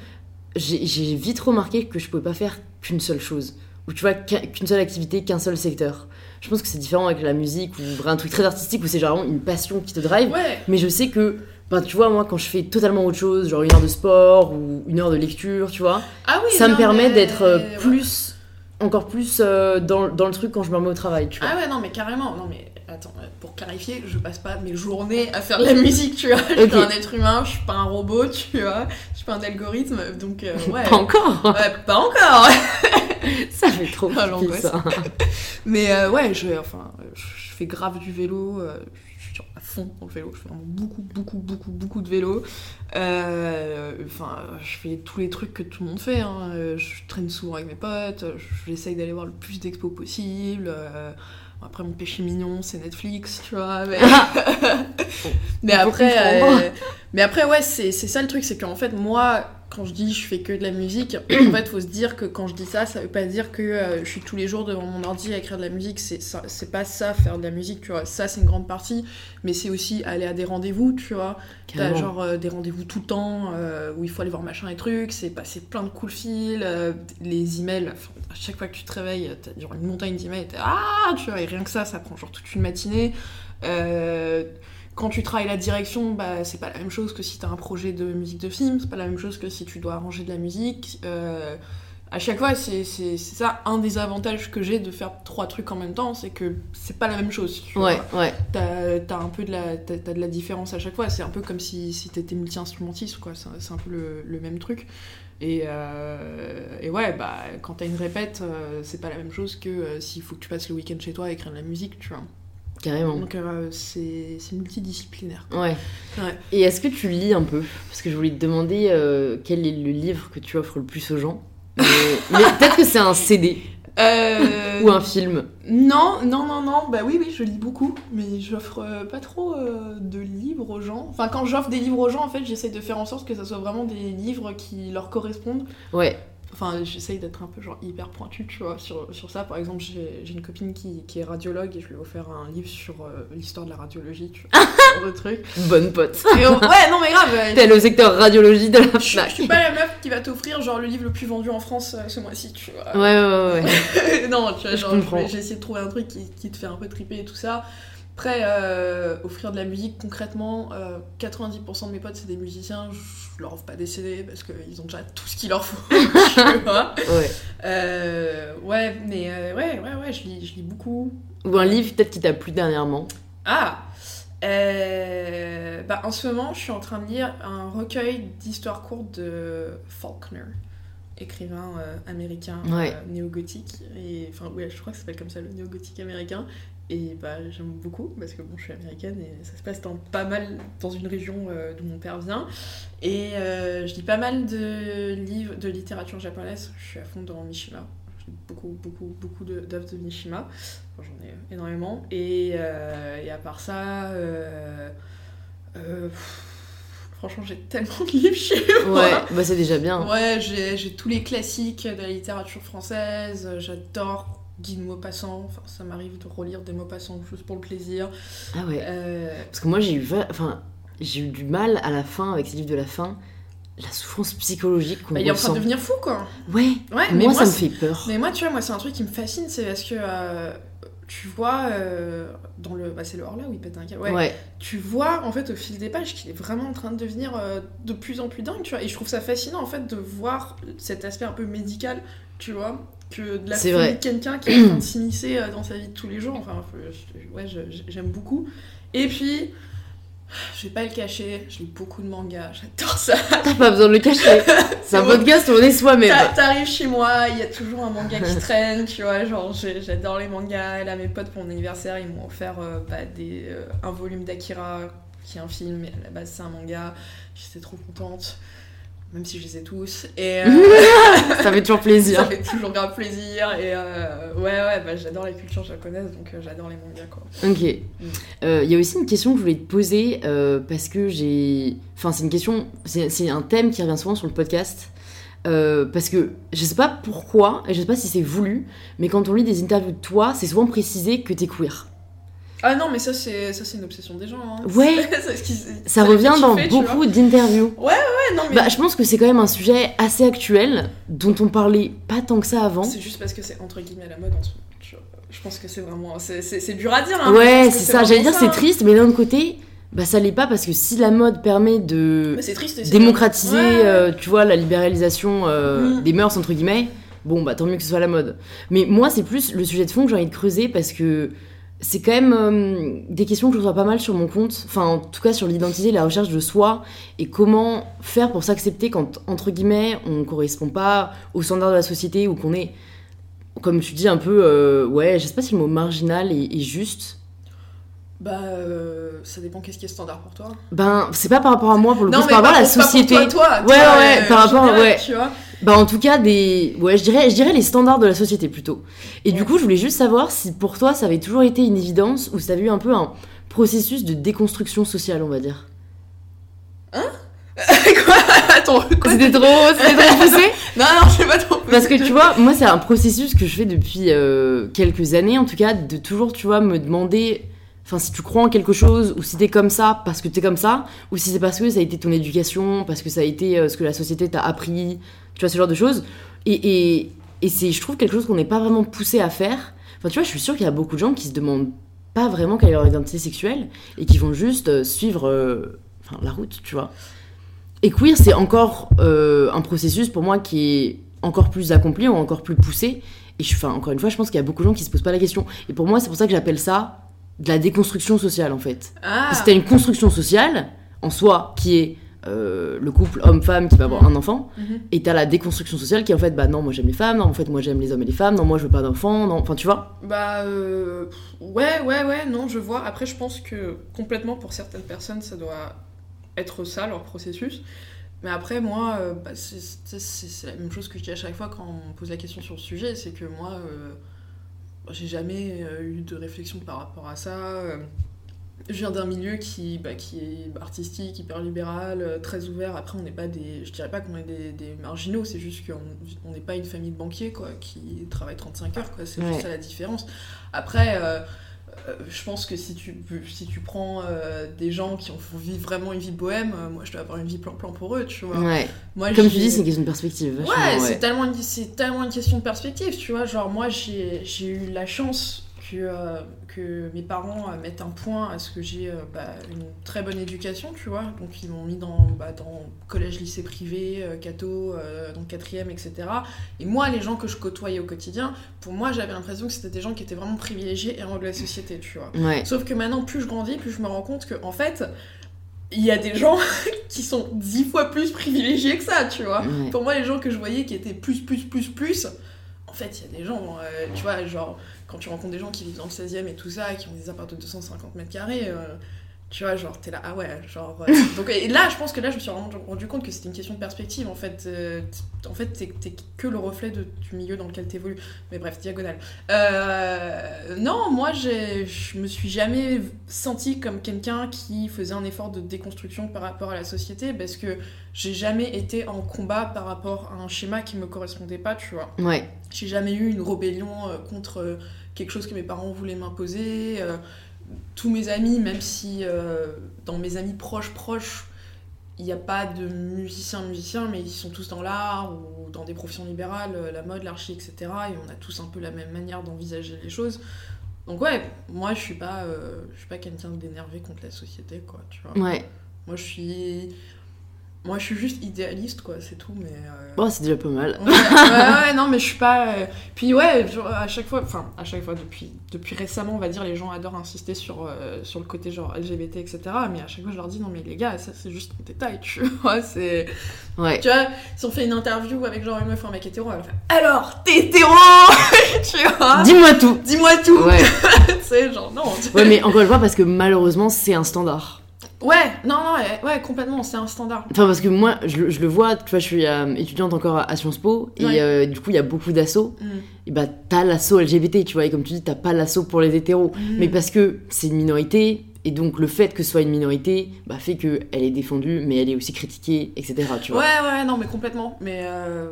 Speaker 1: j'ai j'ai vite remarqué que je pouvais pas faire qu'une seule chose. Ou tu vois, qu'un- qu'une seule activité, qu'un seul secteur. Je pense que c'est différent avec la musique ou un truc très artistique où c'est genre une passion qui te drive.
Speaker 2: Ouais,
Speaker 1: Mais je sais que, ben, tu vois, moi, quand je fais totalement autre chose, genre une heure de sport ou une heure de lecture, tu vois,
Speaker 2: ah oui,
Speaker 1: ça me permet
Speaker 2: mais-
Speaker 1: d'être euh,
Speaker 2: ouais.
Speaker 1: plus, encore plus euh, dans, dans le truc quand je me remets au travail, tu vois.
Speaker 2: Ah ouais, non, mais carrément. Non, mais attends, euh, pour clarifier, je passe pas mes journées à faire de la musique, tu vois. Je suis un être humain, je suis pas un robot, tu vois. Je suis pas un algorithme, donc euh, ouais.
Speaker 1: Pas encore
Speaker 2: Ouais, pas encore.
Speaker 1: Ça fait trop
Speaker 2: Ah,
Speaker 1: ça.
Speaker 2: Mais euh, ouais, je, enfin, je fais grave du vélo. euh, je suis à fond dans le vélo. Je fais vraiment beaucoup, beaucoup, beaucoup, beaucoup de vélo. Euh, Enfin, je fais tous les trucs que tout le monde fait. hein. Je traîne souvent avec mes potes. je- J'essaye d'aller voir le plus d'expos possible. euh, Après, mon péché mignon, c'est Netflix, tu vois. Mais, après, mais après, ouais, c'est ça le truc, c'est qu'en fait, moi, quand je dis je fais que de la musique, en fait, faut se dire que quand je dis ça, ça veut pas dire que euh, je suis tous les jours devant mon ordi à écrire de la musique. C'est ça- c'est pas ça, faire de la musique, tu vois. Ça, c'est une grande partie, mais c'est aussi aller à des rendez-vous, tu vois. T'as genre euh, des rendez-vous tout le temps euh, où il faut aller voir machin et trucs, c'est passer plein de coups de fil, les emails. à chaque fois que tu te réveilles, t'as genre une montagne d'emails, t'es ah, tu vois, et rien que ça, ça prend genre toute une matinée. Euh, quand tu travailles la direction, bah, c'est pas la même chose que si t'as un projet de musique de film, c'est pas la même chose que si tu dois arranger de la musique. Euh, à chaque fois, c'est ça un des avantages que j'ai de faire trois trucs en même temps, c'est que c'est pas la même chose. tu vois
Speaker 1: Ouais, ouais.
Speaker 2: t'as t'as un peu de la t'as, t'as de la différence à chaque fois c'est un peu comme si, si t'étais multi-instrumentiste quoi c'est, un peu le, le même truc et, euh, et ouais bah quand t'as une répète euh, c'est pas la même chose que euh, s'il faut que tu passes le week-end chez toi à écrire de la musique tu vois
Speaker 1: Carrément.
Speaker 2: donc euh, c'est, multidisciplinaire
Speaker 1: Ouais.
Speaker 2: Ouais.
Speaker 1: Et est-ce que tu lis un peu? Parce que je voulais te demander euh, quel est le livre que tu offres le plus aux gens? Mais, mais peut-être que c'est un CD
Speaker 2: Euh,
Speaker 1: ou un film.
Speaker 2: Non, non, non, non, bah oui, oui, je lis beaucoup, mais j'offre euh, pas trop euh, de livres aux gens. Enfin, quand j'offre des livres aux gens, en fait, j'essaye de faire en sorte que ça soit vraiment des livres qui leur correspondent.
Speaker 1: Ouais.
Speaker 2: Enfin, j'essaye d'être un peu genre hyper pointu, tu vois, sur, sur ça. Par exemple, j'ai une copine qui, qui est radiologue et je lui ai offert un livre sur euh, l'histoire de la radiologie, tu vois, genre de truc.
Speaker 1: Bonne pote.
Speaker 2: Et on- ouais, non, mais grave, euh,
Speaker 1: T'es le secteur radiologie de la
Speaker 2: je, je suis pas la meuf qui va t'offrir genre le livre le plus vendu en France euh, ce mois-ci, tu vois.
Speaker 1: Ouais, ouais, ouais. ouais.
Speaker 2: non, tu vois, genre, j'ai essayé de trouver un truc qui, qui te fait un peu triper et tout ça. Après, euh, offrir de la musique concrètement, euh, 90% de mes potes c'est des musiciens, je leur offre pas des CD parce qu'ils ont déjà tout ce qu'il leur faut. tu vois
Speaker 1: Ouais.
Speaker 2: Euh, ouais, mais euh, ouais, ouais, ouais, je lis, je lis beaucoup.
Speaker 1: Ou un livre peut-être qui t'a plu dernièrement.
Speaker 2: Ah euh, bah, En ce moment, je suis en train de lire un recueil d'histoires courtes de Faulkner, écrivain euh, américain
Speaker 1: Ouais.
Speaker 2: euh, néo-gothique. Et, enfin, ouais, je crois que ça s'appelle comme ça, le néo-gothique américain. Et bah, j'aime beaucoup parce que bon, je suis américaine et ça se passe dans, pas mal dans une région euh, d'où mon père vient. Et euh, je lis pas mal de livres de littérature japonaise. Je suis à fond dans Mishima. Je lis beaucoup, beaucoup, beaucoup de- d'œuvres de, Mishima. Enfin, J'en ai énormément. Et, euh, et à part ça, pff, franchement, j'ai tellement de livres chez moi.
Speaker 1: Ouais, bah c'est déjà bien.
Speaker 2: Ouais, j'ai tous les classiques de la littérature française. J'adore Guy de Maupassant. Enfin, ça m'arrive de relire des Maupassant juste pour le plaisir.
Speaker 1: Ah ouais.
Speaker 2: Euh,
Speaker 1: Parce que moi j'ai eu, enfin, j'ai eu du mal à la fin avec ces livres de la fin. La souffrance psychologique qu'on
Speaker 2: bah, il est en train de devenir fou, quoi.
Speaker 1: Ouais,
Speaker 2: Ouais, mais
Speaker 1: moi,
Speaker 2: moi,
Speaker 1: ça me fait peur.
Speaker 2: Mais moi, tu vois, moi, c'est un truc qui me fascine, c'est parce que euh, tu vois, euh, dans le. Bah, c'est le hors-là où il pète un câble. Ouais.
Speaker 1: Ouais.
Speaker 2: Tu vois, en fait, au fil des pages, qu'il est vraiment en train de devenir euh, de plus en plus dingue, tu vois. Et je trouve ça fascinant, en fait, de voir cet aspect un peu médical, tu vois. Que de la folie de quelqu'un qui est en train de s'immiscer euh, dans sa vie de tous les jours. Enfin, ouais, j'aime beaucoup. Et puis. Je vais pas le cacher, je lis beaucoup de mangas, j'adore ça.
Speaker 1: T'as pas besoin de le cacher. C'est un podcast où on est soi-même.
Speaker 2: T'a- T'arrives chez moi, il y a toujours un manga qui traîne, tu vois, genre j'adore les mangas. Et là, mes potes pour mon anniversaire, ils m'ont offert euh, bah, des, euh, un volume d'Akira, qui est un film, mais à la base c'est un manga. J'étais trop contente, même si je les ai tous. Et euh,
Speaker 1: Ça fait toujours
Speaker 2: ça
Speaker 1: plaisir.
Speaker 2: fait toujours grave plaisir. Et euh, ouais, ouais, bah, j'adore la culture japonaise, donc euh, j'adore les mangas, quoi.
Speaker 1: Ok. Il y a aussi une question que je voulais te poser parce que j'ai. Enfin, c'est une question. C'est un thème qui revient souvent sur le podcast. Parce que je sais pas pourquoi, et je sais pas si c'est voulu, mais quand on lit des interviews de toi, c'est souvent précisé que t'es queer.
Speaker 2: Ah non, mais ça, c'est ça, c'est une obsession des gens. Hein.
Speaker 1: Ouais. Ça revient dans beaucoup d'interviews.
Speaker 2: Ouais, non, mais
Speaker 1: Bah, je pense que c'est quand même un sujet assez actuel, dont on parlait pas tant que ça avant.
Speaker 2: C'est juste parce que c'est entre guillemets la mode en ce moment. Je, pense que c'est vraiment. C'est dur à dire. Hein,
Speaker 1: Ouais, c'est ça. J'allais dire c'est
Speaker 2: hein.
Speaker 1: triste, mais d'un autre côté, bah ça l'est pas parce que si la mode permet de
Speaker 2: triste.
Speaker 1: démocratiser,
Speaker 2: Ouais.
Speaker 1: euh, tu vois, la libéralisation euh,
Speaker 2: Mm.
Speaker 1: des mœurs entre guillemets, bon bah tant mieux que ce soit la mode. Mais moi c'est plus le sujet de fond que j'ai envie de creuser parce que c'est quand même euh, des questions que je reçois pas mal sur mon compte, enfin en tout cas sur l'identité, la recherche de soi et comment faire pour s'accepter quand entre guillemets on correspond pas aux standards de la société ou qu'on est comme tu dis un peu euh, ouais, je sais pas si le mot marginal est, est juste.
Speaker 2: Bah, euh, ça dépend qu'est-ce qui est standard pour toi.
Speaker 1: Ben c'est pas par rapport à moi pour le coup,
Speaker 2: non,
Speaker 1: c'est
Speaker 2: mais
Speaker 1: par rapport à la société.
Speaker 2: toi, toi,
Speaker 1: Ouais,
Speaker 2: toi,
Speaker 1: ouais,
Speaker 2: euh,
Speaker 1: par
Speaker 2: en
Speaker 1: rapport,
Speaker 2: général,
Speaker 1: ouais.
Speaker 2: Tu vois.
Speaker 1: Bah en tout cas des ouais je dirais je dirais les standards de la société plutôt. Et du coup je voulais juste savoir si pour toi ça avait toujours été une évidence ou ça avait eu un peu un processus de déconstruction sociale on va dire.
Speaker 2: quoi? Attends, quoi?
Speaker 1: C'était trop c'était trop poussé?
Speaker 2: Non, non, je sais pas trop.
Speaker 1: parce que tu vois moi c'est un processus que je fais depuis euh, quelques années en tout cas de toujours tu vois me demander enfin si tu crois en quelque chose ou si t'es comme ça parce que t'es comme ça ou si c'est parce que ça a été ton éducation parce que ça a été euh, ce que la société t'a appris tu vois ce genre de choses. Et, et, et c'est je trouve quelque chose qu'on n'est pas vraiment poussé à faire. Enfin tu vois je suis sûre qu'il y a beaucoup de gens qui se demandent pas vraiment quelle est leur identité sexuelle et qui vont juste euh, suivre euh, enfin, la route tu vois. Et queer c'est encore euh, un processus pour moi qui est encore plus accompli ou encore plus poussé. Et je, enfin, encore une fois je pense qu'il y a beaucoup de gens qui se posent pas la question. Et pour moi c'est pour ça que j'appelle ça de la déconstruction sociale en fait.
Speaker 2: Ah,
Speaker 1: t'as une construction sociale en soi qui est euh, le couple homme-femme qui va avoir un enfant
Speaker 2: mhm.
Speaker 1: et t'as la déconstruction sociale qui est en fait bah non moi j'aime les femmes non en fait moi j'aime les hommes et les femmes non moi je veux pas d'enfants non enfin tu vois
Speaker 2: Bah, euh, ouais, ouais, ouais, non, je vois. Après, je pense que complètement pour certaines personnes, ça doit être ça, leur processus. Mais après, moi, euh, bah, c'est la même chose que je dis à chaque fois quand on me pose la question sur le sujet, c'est que moi, j'ai jamais eu de réflexion par rapport à ça. Je viens d'un milieu qui, bah, qui est artistique, hyper libéral, euh, très ouvert. Après, on n'est pas des. Je dirais pas qu'on est des, des marginaux, c'est juste qu'on on n'est pas une famille de banquiers, quoi, qui travaillent 35 heures, quoi. C'est
Speaker 1: Ouais.
Speaker 2: juste ça la différence. Après, euh, euh, je pense que si tu, si tu prends euh, des gens qui ont vivre vraiment une vie bohème, euh, moi je dois avoir une vie plan-plan pour eux, tu vois.
Speaker 1: ouais
Speaker 2: Moi,
Speaker 1: comme tu dis c'est une question de perspective
Speaker 2: Ouais,
Speaker 1: ouais.
Speaker 2: c'est tellement, une- tellement une question de perspective, tu vois. Genre, moi, j'ai eu la chance que, euh, que mes parents euh, mettent un point à ce que j'ai euh, bah, une très bonne éducation, tu vois. Donc ils m'ont mis dans, bah, dans collège, lycée privé, catho, donc quatrième, etc. Et moi, les gens que je côtoyais au quotidien, pour moi, j'avais l'impression que c'était des gens qui étaient vraiment privilégiés et en de la société, tu vois.
Speaker 1: Ouais.
Speaker 2: Sauf que maintenant, plus je grandis, plus je me rends compte que, en fait, il y a des gens qui sont dix fois plus privilégiés que ça, tu vois.
Speaker 1: Ouais.
Speaker 2: Pour moi, les gens que je voyais qui étaient plus, plus, plus, plus, en fait, il y a des gens, euh, tu vois, genre, quand tu rencontres des gens qui vivent dans le 16e et tout ça, qui ont des apparts de 250 mètres carrés, euh, tu vois, genre, t'es là, ah ouais, genre. euh, donc, et là, je pense que là, je me suis rendu, rendu compte que c'était une question de perspective, en fait. euh, en fait, t'es t'es que le reflet de- du milieu dans lequel t'évolues. Mais bref, diagonale. Euh, non, moi, j'ai- je me suis jamais senti comme quelqu'un qui faisait un effort de déconstruction par rapport à la société, parce que j'ai jamais été en combat par rapport à un schéma qui me correspondait pas, tu vois.
Speaker 1: Ouais.
Speaker 2: J'ai jamais eu une rébellion euh, contre quelque chose que mes parents voulaient m'imposer. Tous mes amis, même si euh, dans mes amis proches, proches, il n'y a pas de musiciens, musiciens, mais ils sont tous dans l'art ou dans des professions libérales, euh, la mode, l'archi, etc. Et on a tous un peu la même manière d'envisager les choses. Donc ouais, moi je suis pas, euh, je suis pas quelqu'un d'énervé contre la société, quoi, tu vois.
Speaker 1: Ouais.
Speaker 2: Moi je suis, moi je suis juste idéaliste, quoi, c'est tout, mais. euh,
Speaker 1: Bon, c'est déjà pas mal.
Speaker 2: Ouais, ouais, ouais, non, mais je suis pas. euh, Puis ouais, genre, à chaque fois, enfin, à chaque fois, depuis, depuis récemment, on va dire, les gens adorent insister sur, euh, sur le côté genre LGBT, etc. Mais à chaque fois, je leur dis, non, mais les gars, ça c'est juste un détail, tu vois. C'est.
Speaker 1: Ouais.
Speaker 2: Tu vois, si on fait une interview avec genre une meuf ou un mec hétéro, elle va faire Alors, t'es hétéro? Tu vois?
Speaker 1: Dis-moi tout.
Speaker 2: Dis-moi tout
Speaker 1: Ouais.
Speaker 2: Sais, genre, non.
Speaker 1: Ouais, mais encore une fois, parce que malheureusement, c'est un standard.
Speaker 2: Ouais, non, non, ouais, complètement, c'est un standard.
Speaker 1: Enfin, parce que moi, je, le- je le vois, tu vois, je suis euh, étudiante encore à Sciences Po, et
Speaker 2: Ouais.
Speaker 1: euh, du coup, il y a beaucoup d'assauts.
Speaker 2: Mm.
Speaker 1: Et bah, t'as l'assaut LGBT, tu vois, et comme tu dis, t'as pas l'assaut pour les hétéros.
Speaker 2: Mm.
Speaker 1: Mais parce que c'est une minorité, et donc le fait que ce soit une minorité, bah, fait qu'elle est défendue, mais elle est aussi critiquée, etc. Tu vois.
Speaker 2: Ouais, ouais, non, mais complètement. Mais. euh,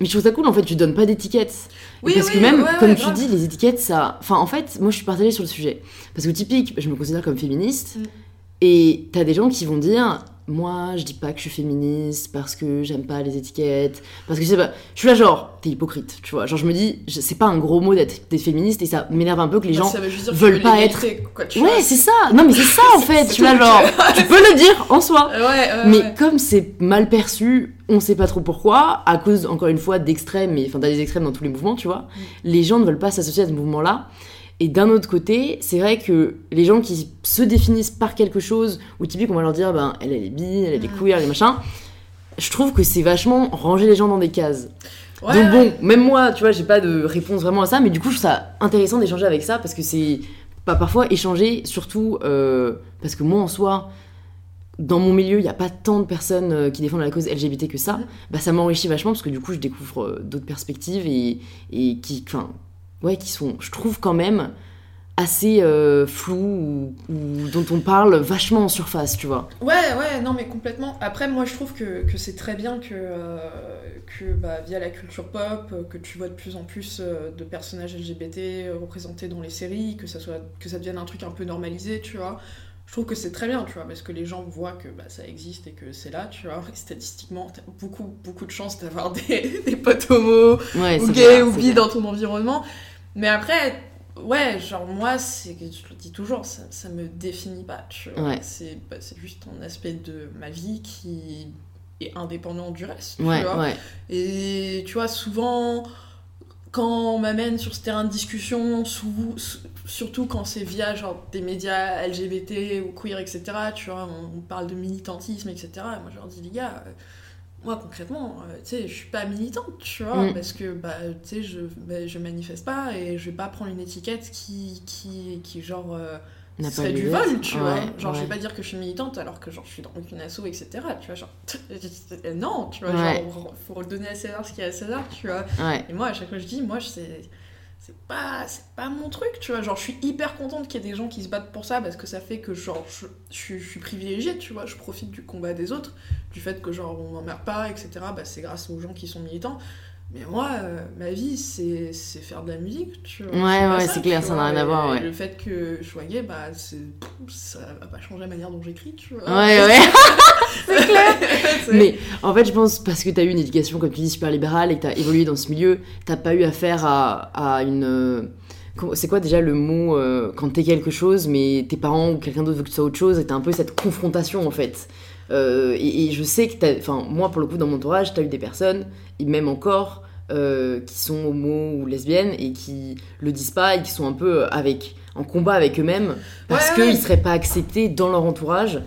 Speaker 1: Mais je trouve ça cool, en fait, tu donnes pas d'étiquettes.
Speaker 2: Oui,
Speaker 1: parce
Speaker 2: oui,
Speaker 1: que même,
Speaker 2: ouais,
Speaker 1: comme
Speaker 2: ouais,
Speaker 1: tu dis, les étiquettes, ça. Enfin, en fait, moi, je suis partagée sur le sujet. Parce que typique, je me considère comme féministe.
Speaker 2: Mm.
Speaker 1: Et t'as des gens qui vont dire. Moi, je dis pas que je suis féministe parce que j'aime pas les étiquettes. Parce que je sais pas. Je suis là, genre, t'es hypocrite, tu vois. Genre, je me dis, c'est pas un gros mot d'être féministe et ça m'énerve un peu que les
Speaker 2: bah,
Speaker 1: gens. veulent pas
Speaker 2: l'égalité, quoi, tu vois.
Speaker 1: Ouais, c'est ça. Non, mais c'est ça en fait. Tu vois, genre,
Speaker 2: tu
Speaker 1: peux le dire en soi.
Speaker 2: Ouais,
Speaker 1: Mais
Speaker 2: ouais.
Speaker 1: comme c'est mal perçu, on sait pas trop pourquoi, à cause, encore une fois, d'extrêmes, et enfin, t'as des extrêmes dans tous les mouvements, tu vois. Les gens ne veulent pas s'associer à ce mouvement-là. Et d'un autre côté, c'est vrai que les gens qui se définissent par quelque chose, ou typique, on va leur dire, ben, elle, elle est bi, elle, elle est queer, elle est machin. Je trouve que c'est vachement ranger les gens dans des cases.
Speaker 2: Ouais,
Speaker 1: Donc
Speaker 2: ouais.
Speaker 1: bon, même moi, tu vois, j'ai pas de réponse vraiment à ça, mais du coup, je trouve ça intéressant d'échanger avec ça parce que c'est pas parfois échanger, surtout euh, parce que moi en soi, dans mon milieu, il n'y a pas tant de personnes euh, qui défendent la cause LGBT que ça. Bah ça m'enrichit vachement parce que du coup, je découvre euh, d'autres perspectives et, et qui, enfin, ouais, qui sont, je trouve quand même assez euh, ou, dont on parle vachement en surface, tu vois.
Speaker 2: Ouais, ouais, non, mais complètement. Après, moi, je trouve que, que c'est très bien que, euh, que bah, via la culture pop, euh, que tu vois de plus en plus euh, de personnages LGBT représentés dans les séries, que ça, soit, que ça devienne un truc un peu normalisé, tu vois. Je trouve que c'est très bien, tu vois, parce que les gens voient que bah, ça existe et que c'est là, tu vois. Et statistiquement, t'as beaucoup, beaucoup de chances d'avoir des, des potes
Speaker 1: Ouais,
Speaker 2: ou
Speaker 1: c'est
Speaker 2: gay
Speaker 1: clair,
Speaker 2: ou bi dans ton environnement. Mais après, ouais, genre moi, c'est, je le dis toujours, ça, ça me définit pas. Tu vois.
Speaker 1: Ouais.
Speaker 2: C'est, bah, c'est juste un aspect de ma vie qui est indépendant du reste. tu
Speaker 1: Ouais,
Speaker 2: vois.
Speaker 1: ouais.
Speaker 2: Et tu vois, souvent, quand on m'amène sur ce terrain de discussion, surtout quand c'est via genre, des médias LGBT ou queer, etc., tu vois, on, on parle de militantisme, etc., et moi je leur dis, les gars, euh, moi concrètement, euh, tu sais, je suis pas militante, tu vois,
Speaker 1: Mm.
Speaker 2: parce que, bah, tu sais, je, bah, je manifeste pas et je vais pas prendre une étiquette qui, qui, qui genre... euh, ce serait du vol, tu
Speaker 1: Ouais,
Speaker 2: vois. Genre, je vais pas dire que je suis militante alors que genre je suis dans aucune asso, etc. Tu vois, genre. non, tu vois,
Speaker 1: Ouais.
Speaker 2: genre, faut redonner à César ce qu'il y a à César, tu vois. Et moi, à chaque fois, je dis, moi, c'est. C'est pas, c'est pas mon truc, tu vois. Genre, je suis hyper contente qu'il y ait des gens qui se battent pour ça parce que ça fait que, genre, je, je suis- privilégiée, tu vois. Je profite du combat des autres, du fait que, genre, on m'emmerde pas, etc. Bah, c'est grâce aux gens qui sont militants. Mais moi, euh, ma vie, c'est faire de la musique, tu vois.
Speaker 1: Ouais, ouais, c'est clair, ça n'a rien à voir, ouais.
Speaker 2: Le fait que je sois gay, bah, ça va pas changer la manière dont j'écris, tu vois.
Speaker 1: Ouais, ouais.
Speaker 2: c'est clair.
Speaker 1: Mais en fait, je pense parce que t'as eu une éducation, comme tu dis, super libérale et que t'as évolué dans ce milieu, t'as pas eu affaire à, à une. euh, c'est quoi déjà le mot euh, quand t'es quelque chose, mais tes parents ou quelqu'un d'autre veut que tu sois autre chose, et t'as un peu cette confrontation en fait. Euh, et, je sais que enfin moi pour le coup dans mon entourage, t'as eu des personnes, et même encore, euh, qui sont homo ou lesbiennes et qui le disent pas et qui sont un peu avec en combat avec eux-mêmes parce qu'ils seraient pas acceptés dans leur entourage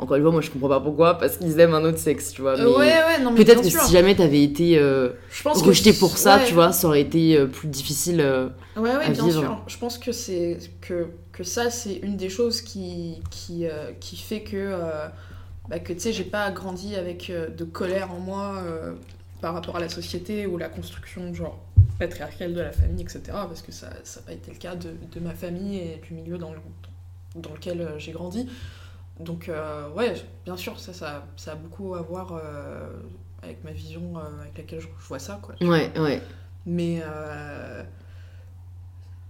Speaker 1: encore une fois, moi je comprends pas pourquoi, parce qu'ils aiment un autre sexe, tu vois.
Speaker 2: ouais, ouais, mais
Speaker 1: Peut-être que si jamais t'avais été euh, rejeté pour ça, tu vois, ça aurait été euh, plus difficile. Euh,
Speaker 2: ouais, ouais, bien sûr. Je pense que, c'est, que, que ça, c'est une des choses qui, qui, qui fait que, bah, que tu sais, j'ai pas grandi avec de colère en moi par rapport à la société ou la construction, genre patriarcale de la famille, etc. Parce que ça n'a pas été le cas de, de, ma famille et du milieu dans, le, dans lequel j'ai grandi. Donc, euh, ouais, bien sûr, ça, ça, ça, a beaucoup à voir euh, avec ma vision euh, avec laquelle je, vois ça, quoi.
Speaker 1: Ouais, ouais.
Speaker 2: Mais.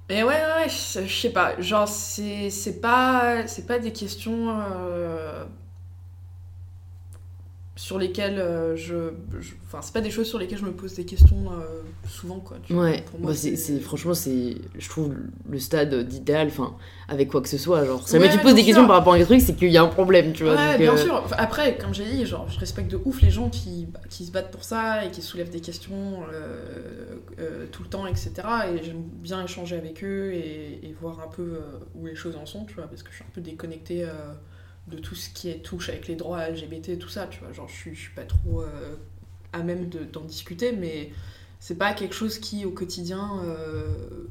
Speaker 2: Mais ouais, ouais, je sais pas. Genre, c'est pas, pas des questions sur lesquelles euh, je, Enfin, c'est pas des choses sur lesquelles je me pose des questions euh, souvent, quoi.
Speaker 1: ouais, pour moi, bah, c'est, franchement, c'est, je trouve, le stade d'idéal, enfin, avec quoi que ce soit. Genre, si tu poses des questions par rapport à un truc, c'est qu'il y a un problème, tu vois.
Speaker 2: Ouais, bien euh, sûr. Après, comme j'ai dit, genre, je respecte de ouf les gens qui, qui se battent pour ça et qui soulèvent des questions tout le temps, etc. Et j'aime bien échanger avec eux et, et voir un peu où les choses en sont, tu vois, parce que je suis un peu déconnectée de tout ce qui est touche avec les droits LGBT, tout ça, tu vois. Genre, je suis, je suis pas trop euh, à même d'en discuter, mais c'est pas quelque chose qui, au quotidien, euh,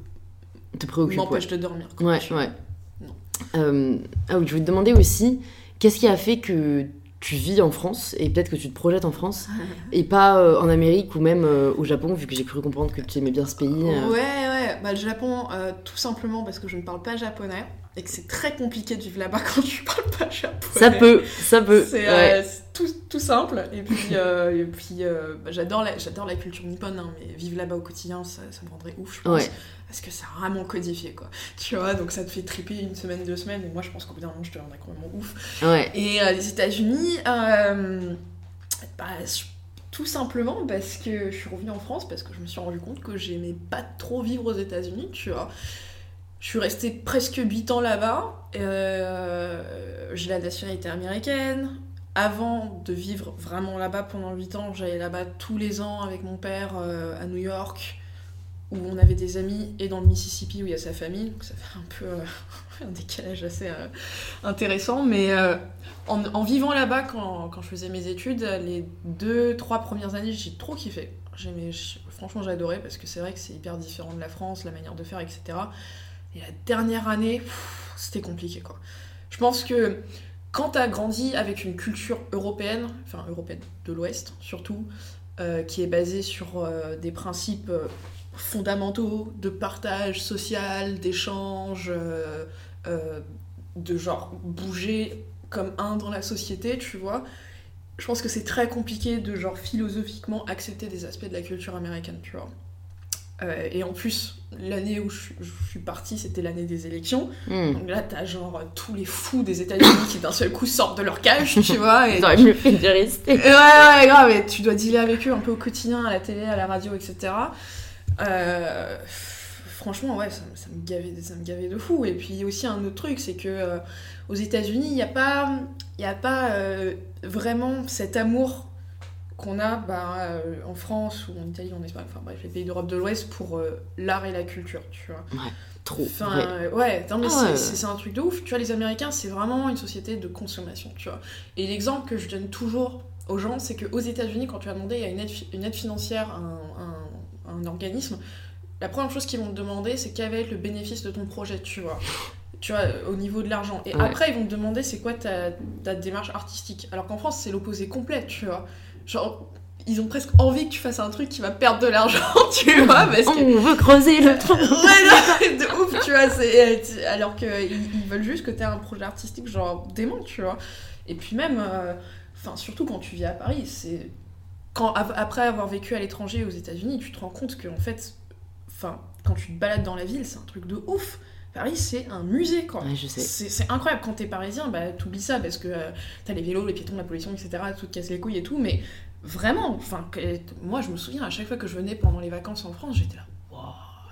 Speaker 2: m'empêche de dormir.
Speaker 1: Ouais, ouais. Euh, ah oui, je voulais te demander aussi, qu'est-ce qui a fait que tu vis en France et peut-être que tu te projettes en France et pas en Amérique ou même au Japon, vu que j'ai cru comprendre que tu aimais bien ce pays
Speaker 2: Ouais, ouais, bah, le Japon, tout simplement parce que je ne parle pas japonais et que c'est très compliqué de vivre là-bas quand tu parles pas japonais.
Speaker 1: Ça peut, ça peut.
Speaker 2: C'est euh, tout, tout, simple. Et puis, euh, et puis euh, bah, j'adore la, j'adore la culture nippone, hein, mais vivre là-bas au quotidien, ça, ça, me rendrait ouf, je pense. Parce que c'est vraiment codifié, quoi. Tu vois, donc ça te fait triper une semaine, deux semaines, et moi je pense qu'au bout d'un moment, je te rendrais complètement ouf.
Speaker 1: Ouais.
Speaker 2: Et les États-Unis, bah, tout simplement parce que je suis revenue en France, parce que je me suis rendu compte que j'aimais pas trop vivre aux États-Unis, tu vois. Je suis restée presque 8 ans là-bas. Euh, j'ai la nationalité américaine. Avant de vivre vraiment là-bas pendant 8 ans, j'allais là-bas tous les ans avec mon père euh, à New York, où on avait des amis, et dans le Mississippi où il y a sa famille. Donc ça fait un peu euh, un décalage assez intéressant. Mais en, vivant là-bas, quand, quand, je faisais mes études, les 2-3 premières années, j'ai trop kiffé. Franchement, j'ai adoré parce que c'est vrai que c'est hyper différent de la France, la manière de faire, etc. Et la dernière année, c'était compliqué quoi. Je pense que quand tu as grandi avec une culture européenne, enfin européenne de l'Ouest surtout, euh, qui est basée sur euh, des principes euh, fondamentaux de partage social, d'échange, de genre bouger comme un dans la société, tu vois. Je pense que c'est très compliqué de genre philosophiquement accepter des aspects de la culture américaine, tu vois. Euh, et en plus, l'année où je, suis partie, c'était l'année des élections. Hmm. Donc là, t'as genre tous les fous des États-Unis qui d'un seul coup sortent de leur cage, tu vois.
Speaker 1: Et Ils auraient mieux fait de rester.
Speaker 2: Ouais, ouais, grave. Et tu dois dealer avec eux un peu au quotidien, à la télé, à la radio, etc. Euh, franchement, ouais, ça, me gavait, ça me gavait de fou. Et puis aussi un autre truc, c'est que euh, aux États-Unis, il n'y a pas, y a pas vraiment cet amour qu'on a bah, euh, en France ou en Italie, en Espagne, enfin bref, les pays d'Europe de l'Ouest pour euh, l'art et la culture, tu vois.
Speaker 1: Ouais, trop.
Speaker 2: Enfin, euh, ouais, non, mais ah c'est un truc de ouf. Tu vois, les Américains, c'est vraiment une société de consommation, tu vois. Et l'exemple que je donne toujours aux gens, c'est qu'aux États-Unis, quand tu as demandé à une aide, une aide financière, un, un, organisme, la première chose qu'ils vont te demander, c'est quel va être le bénéfice de ton projet, tu vois tu vois, au niveau de l'argent. Et après, ils vont te demander c'est quoi ta, ta, démarche artistique. Alors qu'en France, c'est l'opposé complet, tu vois. Genre, ils ont presque envie que tu fasses un truc qui va perdre de l'argent, tu vois, parce que...
Speaker 1: On veut creuser le trou
Speaker 2: Ouais, de ouf, tu vois, c'est... alors qu'ils ils veulent juste que tu aies un projet artistique genre dément, tu vois. Et puis même, euh, enfin, surtout quand tu vis à Paris, c'est... Quand, après avoir vécu à l'étranger aux États-Unis, tu te rends compte que, en fait, enfin, quand tu te balades dans la ville, c'est un truc de ouf. Paris, c'est un musée, quoi.
Speaker 1: Ouais, je sais.
Speaker 2: C'est incroyable. Quand t'es parisien, bah, t'oublies ça parce que euh, t'as les vélos, les piétons, la pollution, etc. Tout te casse les couilles et tout. Mais vraiment, enfin, moi, je me souviens, à chaque fois que je venais pendant les vacances en France, j'étais là, waouh,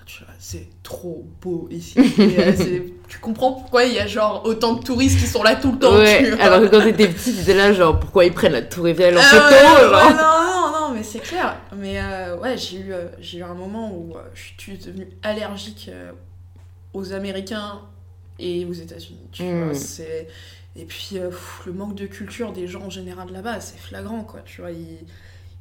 Speaker 2: tu vois, c'est trop beau ici. Et, euh, tu comprends pourquoi il y a genre autant de touristes qui sont là tout le temps.
Speaker 1: Ouais,
Speaker 2: tu vois.
Speaker 1: alors que quand t'étais petit, t'étais là, genre, pourquoi ils prennent la Tour Eiffel en
Speaker 2: Ah
Speaker 1: photo
Speaker 2: ouais,
Speaker 1: genre.
Speaker 2: ouais, non, non, non, mais c'est clair. Mais euh, ouais, j'ai eu, euh, j'ai eu un moment où euh, je suis devenue allergique euh, aux Américains et aux États-Unis. Tu
Speaker 1: Mm.
Speaker 2: vois, c'est et puis euh, pff, le manque de culture des gens en général là-bas, c'est flagrant, quoi. Tu vois, ils,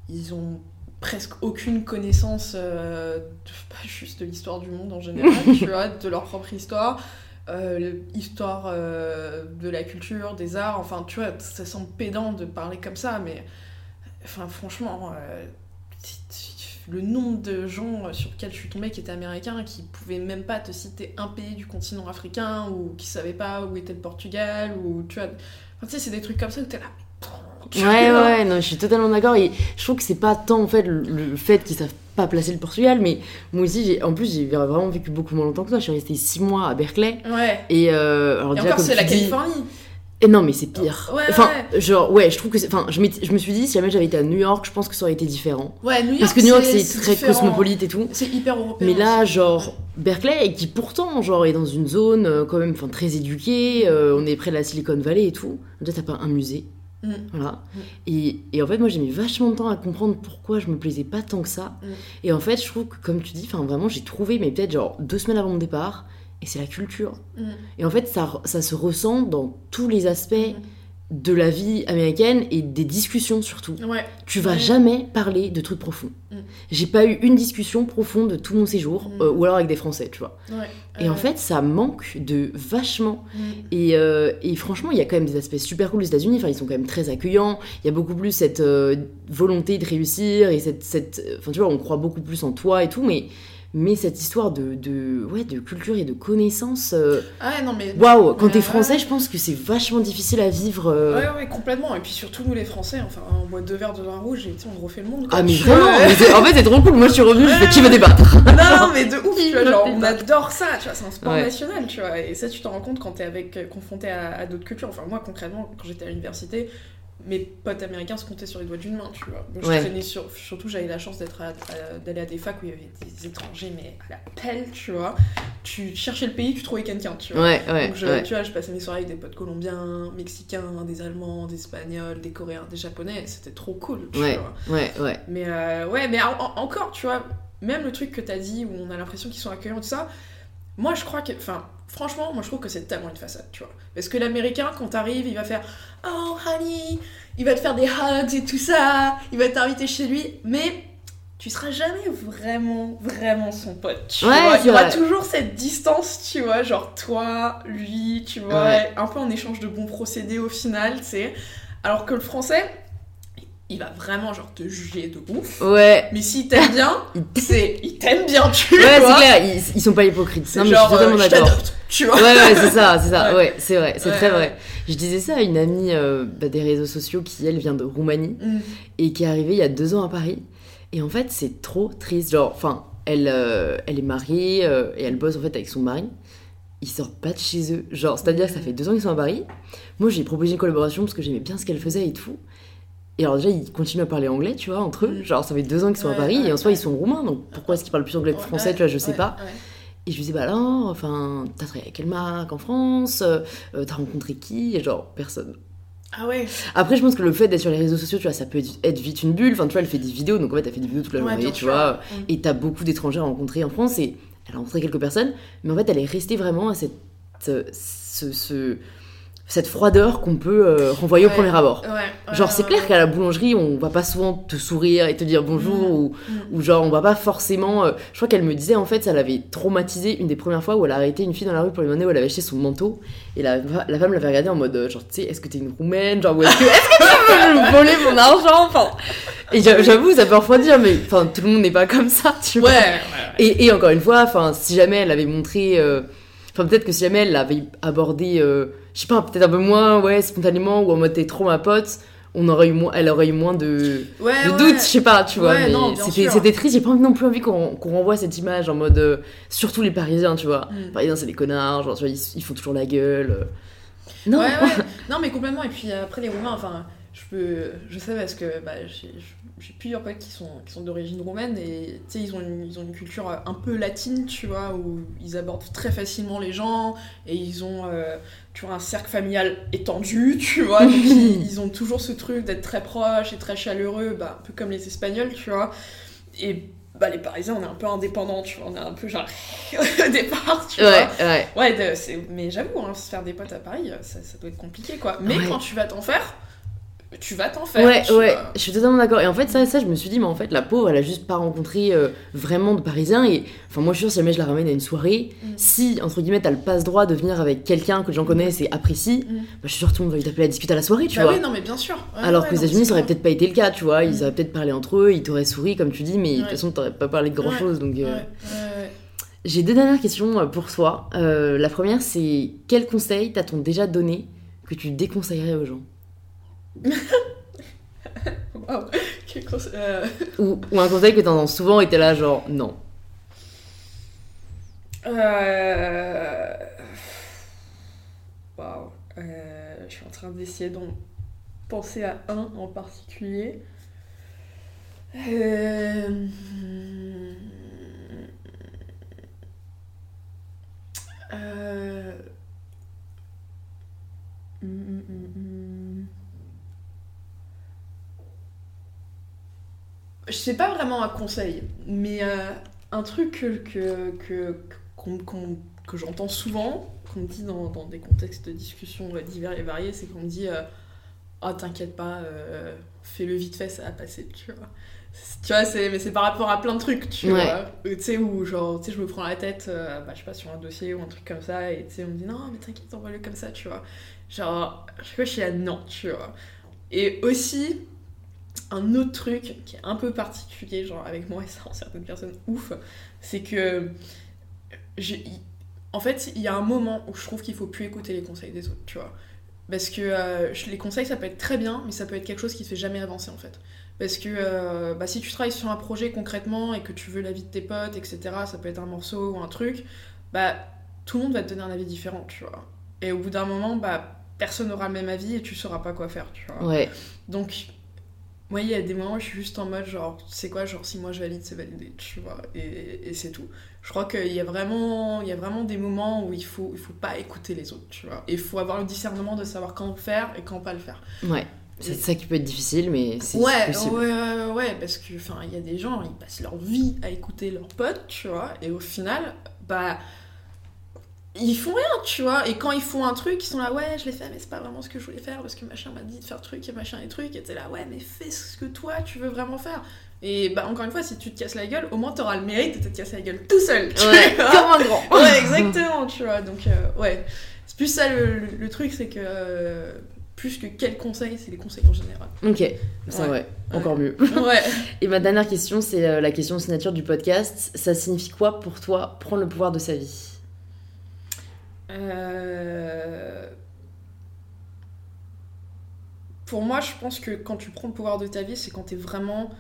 Speaker 2: ils ont presque aucune connaissance euh, de- pas juste de l'histoire du monde en général, tu vois, de leur propre histoire. euh, l'histoire euh, de la culture, des arts, enfin tu vois, ça semble pédant de parler comme ça, mais enfin franchement, le nombre de gens sur lesquels je suis tombée qui étaient américains, qui pouvaient même pas te citer un pays du continent africain, ou qui savaient pas où était le Portugal, ou tu vois, enfin, tu sais, c'est des trucs comme ça où t'es là. tu
Speaker 1: Ouais,
Speaker 2: vois.
Speaker 1: ouais, non, je suis totalement d'accord. Et je trouve que c'est pas tant en fait le, le fait qu'ils savent pas placer le Portugal, mais moi aussi, j'ai, en plus, j'ai vraiment vécu beaucoup moins longtemps que toi. Je suis restée 6 mois à Berkeley.
Speaker 2: Ouais.
Speaker 1: Et, euh, alors
Speaker 2: Et
Speaker 1: déjà,
Speaker 2: encore, c'est la
Speaker 1: dis-
Speaker 2: Californie.
Speaker 1: Et non, mais c'est pire.
Speaker 2: Ouais,
Speaker 1: enfin,
Speaker 2: ouais.
Speaker 1: genre, ouais, je trouve que. Enfin, je, je me suis dit, si jamais j'avais été à New York, je pense que ça aurait été différent.
Speaker 2: Ouais, New York.
Speaker 1: Parce que New York, c'est très
Speaker 2: différent.
Speaker 1: cosmopolite et tout.
Speaker 2: C'est hyper européen.
Speaker 1: Mais là, genre, Berkeley, qui pourtant, genre, est dans une zone euh, quand même enfin, très éduquée, euh, on est près de la Silicon Valley et tout. Déjà, t'as pas un musée.
Speaker 2: Mm.
Speaker 1: Voilà.
Speaker 2: Mm.
Speaker 1: Et, et en fait, moi, j'ai mis vachement de temps à comprendre pourquoi je me plaisais pas tant que ça.
Speaker 2: Mm.
Speaker 1: Et en fait, je trouve que, comme tu dis, enfin, vraiment, j'ai trouvé, mais peut-être genre deux semaines avant mon départ, et c'est la culture.
Speaker 2: Mm.
Speaker 1: Et en fait, ça, ça se ressent dans tous les aspects
Speaker 2: Mm.
Speaker 1: de la vie américaine et des discussions surtout.
Speaker 2: Ouais.
Speaker 1: Tu vas
Speaker 2: Ouais.
Speaker 1: jamais parler de trucs profonds.
Speaker 2: Mm.
Speaker 1: J'ai pas eu une discussion profonde de tout mon séjour,
Speaker 2: Mm.
Speaker 1: euh, ou alors avec des Français, tu vois.
Speaker 2: Ouais.
Speaker 1: Et en fait, ça manque de vachement.
Speaker 2: mm.
Speaker 1: Et, euh, et franchement, il y a quand même des aspects super cool aux États-Unis. Enfin, ils sont quand même très accueillants. Il y a beaucoup plus cette euh, volonté de réussir et cette, cette, enfin, tu vois, on croit beaucoup plus en toi et tout. Mais, mais cette histoire de, de, ouais, de culture et de connaissances, euh,
Speaker 2: Ah ouais, non, mais.
Speaker 1: waouh, quand t'es
Speaker 2: ouais.
Speaker 1: français, je pense que c'est vachement difficile à vivre. euh.
Speaker 2: Ouais, ouais, complètement. Et puis surtout, nous les Français, enfin, on boit deux verres de vin rouge et tu sais, on refait le monde. quoi.
Speaker 1: Ah, mais vraiment, mais en fait, c'est trop cool. Moi, je suis revenue, je fais qui veut débattre?
Speaker 2: Non, mais de ouf, tu vois, genre, on adore ça, tu vois, c'est un sport
Speaker 1: Ouais.
Speaker 2: national, tu vois, et ça, tu t'en rends compte quand t'es avec, euh, confronté à, à d'autres cultures. Enfin, moi, concrètement, quand j'étais à l'université, mes potes américains se comptaient sur les doigts d'une main, tu vois. Moi, je
Speaker 1: Ouais.
Speaker 2: traînais sur, surtout, j'avais la chance d'être à- d'aller à des facs où il y avait des étrangers, mais à la pelle, tu vois. Tu cherchais le pays, tu trouvais quelqu'un, tu vois.
Speaker 1: Ouais, ouais,
Speaker 2: Donc, je, tu vois, je passais mes soirées avec des potes colombiens, mexicains, des allemands, des espagnols, des coréens, des japonais, c'était trop cool, tu
Speaker 1: Ouais,
Speaker 2: vois.
Speaker 1: ouais, ouais.
Speaker 2: Mais euh, ouais, mais en- en- encore, tu vois, même le truc que t'as dit où on a l'impression qu'ils sont accueillants, tout ça, moi je crois que. Enfin, franchement, moi je trouve que c'est tellement une façade, tu vois. Parce que l'américain, quand t'arrives, il va faire Oh, honey, il va te faire des hugs et tout ça, il va t'inviter chez lui, mais. Tu seras jamais vraiment, vraiment son pote. Tu
Speaker 1: Ouais,
Speaker 2: vois. Il y aura
Speaker 1: vrai.
Speaker 2: toujours cette distance, tu vois, genre toi, lui, tu vois,
Speaker 1: Ouais.
Speaker 2: un peu en échange de bons procédés au final, tu sais. Alors que le français, il va vraiment genre te juger de ouf.
Speaker 1: Ouais.
Speaker 2: Mais s'il t'aime bien, c'est il t'aime bien, tu
Speaker 1: Ouais, c'est
Speaker 2: vois.
Speaker 1: clair, ils, ils sont pas hypocrites.
Speaker 2: C'est
Speaker 1: Non, mais je
Speaker 2: genre,
Speaker 1: suis totalement
Speaker 2: euh, je
Speaker 1: d'accord.
Speaker 2: t'adopte, tu vois.
Speaker 1: Ouais, ouais, c'est ça, c'est ça.
Speaker 2: Ouais.
Speaker 1: Ouais, c'est vrai, c'est
Speaker 2: Ouais,
Speaker 1: très
Speaker 2: ouais.
Speaker 1: vrai. Je disais ça à une amie euh, bah, des réseaux sociaux qui, elle, vient de Roumanie
Speaker 2: Mm.
Speaker 1: et qui est arrivée il y a deux ans à Paris. Et en fait, c'est trop triste. Genre, enfin, elle, euh, elle est mariée euh, et elle bosse en fait avec son mari. Ils sortent pas de chez eux. Genre, c'est-à-dire que ça fait deux ans qu'ils sont à Paris. Moi, j'ai proposé une collaboration parce que j'aimais bien ce qu'elle faisait et tout. Et alors, déjà, ils continuent à parler anglais, tu vois, entre eux.
Speaker 2: Mm.
Speaker 1: Genre, ça fait deux ans qu'ils sont à Paris
Speaker 2: ouais,
Speaker 1: et en soi,
Speaker 2: ouais.
Speaker 1: ils sont roumains. Donc, pourquoi est-ce qu'ils parlent plus anglais que français, tu vois, je sais pas. Et je lui dis, bah non, enfin, t'as travaillé avec quelle marque en France Euh, euh, T'as rencontré qui? Et genre, personne.
Speaker 2: Ah ouais.
Speaker 1: Après, je pense que le fait d'être sur les réseaux sociaux, tu vois, ça peut être- vite une bulle. Enfin, tu vois, elle fait des vidéos, donc en fait, elle fait des vidéos toute la journée, tu vois.
Speaker 2: Mm.
Speaker 1: Et t'as beaucoup d'étrangers à rencontrer en France et elle a rencontré quelques personnes, mais en fait, elle est restée vraiment à cette, euh, ce, ce- cette froideur qu'on peut euh, renvoyer au premier abord.
Speaker 2: Ouais, ouais,
Speaker 1: Genre, c'est clair qu'à la boulangerie, on va pas souvent te sourire et te dire bonjour
Speaker 2: Mm.
Speaker 1: ou,
Speaker 2: Mm.
Speaker 1: ou genre, on va pas forcément. euh, je crois qu'elle me disait en fait, ça l'avait traumatisé une des premières fois où elle a arrêté une fille dans la rue pour lui demander où elle avait acheté son manteau. Et la, la femme l'avait regardé en mode euh, genre, tu sais, est-ce que t'es une roumaine? Genre, est-ce que, tu veux me voler mon argent? Enfin. Et j'a- j'avoue, ça peut refroidir, mais enfin, tout le monde n'est pas comme ça, tu vois.
Speaker 2: Ouais, ouais, ouais.
Speaker 1: Et, et encore une fois, enfin, si jamais elle avait montré, euh, enfin peut-être que si jamais elle l'avait abordé, je sais pas, peut-être un peu moins, ouais, spontanément ou en mode t'es trop ma pote, on aurait eu moins, elle aurait eu moins de,
Speaker 2: Ouais,
Speaker 1: de
Speaker 2: ouais.
Speaker 1: doutes, je sais pas, tu vois.
Speaker 2: Ouais,
Speaker 1: mais c'était, triste. J'ai pas non plus envie qu'on, renvoie cette image en mode, euh, surtout les Parisiens, tu vois.
Speaker 2: Mm.
Speaker 1: Les Parisiens c'est des connards, genre tu vois, ils, ils font toujours la gueule. euh. Non.
Speaker 2: Ouais, ouais. Non, mais complètement. Et puis après, les Roumains, enfin, je peux je sais parce que bah, j'ai plusieurs potes qui sont, qui sont d'origine roumaine et tu sais ils ont, une, ils ont une culture un peu latine tu vois où ils abordent très facilement les gens et ils ont euh, tu vois un cercle familial étendu tu vois donc ils, ils ont toujours ce truc d'être très proches et très chaleureux bah, un peu comme les espagnols tu vois et bah, les Parisiens, on est un peu indépendants, tu vois, on est un peu genre au départ, tu
Speaker 1: Ouais,
Speaker 2: vois.
Speaker 1: ouais.
Speaker 2: Ouais, de- mais j'avoue, hein, se faire des potes à Paris, ça, ça doit être compliqué, quoi. Mais
Speaker 1: Ouais.
Speaker 2: quand tu vas t'en faire, tu vas t'en faire.
Speaker 1: Ouais, ouais,
Speaker 2: vois.
Speaker 1: je suis totalement d'accord. Et en fait, ça, ça, je me suis dit, mais en fait, la pauvre, elle a juste pas rencontré euh, vraiment de Parisiens. Et enfin, moi, je suis sûre, si jamais je la ramène à une soirée,
Speaker 2: Mm.
Speaker 1: si, entre guillemets, t'as le passe-droit de venir avec quelqu'un que les gens connaissent et apprécient,
Speaker 2: Mm.
Speaker 1: bah, je suis sûre que tout le monde va lui taper la discute à la soirée, tu
Speaker 2: bah
Speaker 1: vois.
Speaker 2: oui, non, mais bien sûr. Ouais,
Speaker 1: Alors
Speaker 2: ouais,
Speaker 1: que les États-Unis, ça aurait peut-être pas été le cas, tu vois. Ils
Speaker 2: Mm.
Speaker 1: auraient peut-être parlé entre eux, ils t'auraient souri, comme tu dis, mais de toute façon, t'aurais pas parlé de grand chose. Donc, euh,
Speaker 2: Ouais, ouais, ouais.
Speaker 1: j'ai deux dernières questions euh, pour toi. Euh, la première, c'est quel conseil t'as-t-on déjà donné que tu déconseillerais aux gens?
Speaker 2: Conse- euh,
Speaker 1: ou, ou un conseil que t'entends souvent et t'es là, genre, non.
Speaker 2: Euh... Waouh. Euh, Je suis en train d'essayer d'en penser à un en particulier. Euh... Euh... hum, hum, hum, Je sais pas vraiment un conseil, mais euh, un truc que, que, que, que j'entends souvent, qu'on me dit dans, dans des contextes de discussion euh, divers et variés, c'est qu'on me dit euh, Oh, t'inquiète pas, euh, fais-le vite fait, ça va passer, tu vois. Tu vois, c'est, mais c'est par rapport à plein de trucs, tu
Speaker 1: Ouais.
Speaker 2: vois. Tu sais, où genre, tu sais, je me prends la tête, bah, je sais pas, sur un dossier ou un truc comme ça, et tu sais, on me dit Non, mais t'inquiète, envoie-le comme ça, tu vois. Genre, à chaque fois, je suis là, non, tu vois. Et aussi, un autre truc qui est un peu particulier, genre avec moi et ça certaines personnes ouf, c'est que j'ai- en fait, il y a un moment où je trouve qu'il faut plus écouter les conseils des autres, tu vois. Parce que euh, les conseils, ça peut être très bien, mais ça peut être quelque chose qui te fait jamais avancer, en fait. Parce que euh, bah, si tu travailles sur un projet concrètement et que tu veux l'avis de tes potes, etc., ça peut être un morceau ou un truc, bah, tout le monde va te donner un avis différent, tu vois. Et au bout d'un moment, bah, personne n'aura le même avis et tu sauras pas quoi faire, tu vois.
Speaker 1: Ouais.
Speaker 2: Donc, moi, il y a des moments où je suis juste en mode genre, tu sais quoi, genre si moi je valide, c'est validé, tu vois, et, et c'est tout. Je crois qu'il y a vraiment, il y a vraiment des moments où il faut, il faut pas écouter les autres, tu vois. Et il faut avoir le discernement de savoir quand le faire et quand pas le faire.
Speaker 1: Ouais. C'est ça qui peut être difficile, mais c'est
Speaker 2: Ouais,
Speaker 1: possible.
Speaker 2: ouais, ouais, ouais, parce que, enfin, il y a des gens, ils passent leur vie à écouter leurs potes, tu vois, et au final, bah, ils font rien, tu vois, et quand ils font un truc, ils sont là, ouais, je l'ai fait, mais c'est pas vraiment ce que je voulais faire, parce que machin m'a dit de faire truc et machin et truc, et t'es là, ouais, mais fais ce que toi, tu veux vraiment faire. Et bah, encore une fois, si tu te casses la gueule, au moins t'auras le mérite de te casser la gueule tout seul, tu
Speaker 1: Ouais,
Speaker 2: vois.
Speaker 1: comme un grand.
Speaker 2: Ouais, exactement, tu vois. Donc, euh, ouais. C'est plus ça le, le- le truc, c'est que euh, plus que quel conseil, c'est les conseils en général.
Speaker 1: Ok,
Speaker 2: Ouais.
Speaker 1: ouais, encore mieux.
Speaker 2: Ouais.
Speaker 1: Et ma dernière question, c'est euh, la question signature du podcast. Ça signifie quoi pour toi prendre le pouvoir de sa vie?
Speaker 2: Euh, Pour moi, je pense que quand tu prends le pouvoir de ta vie, c'est quand t'es vraiment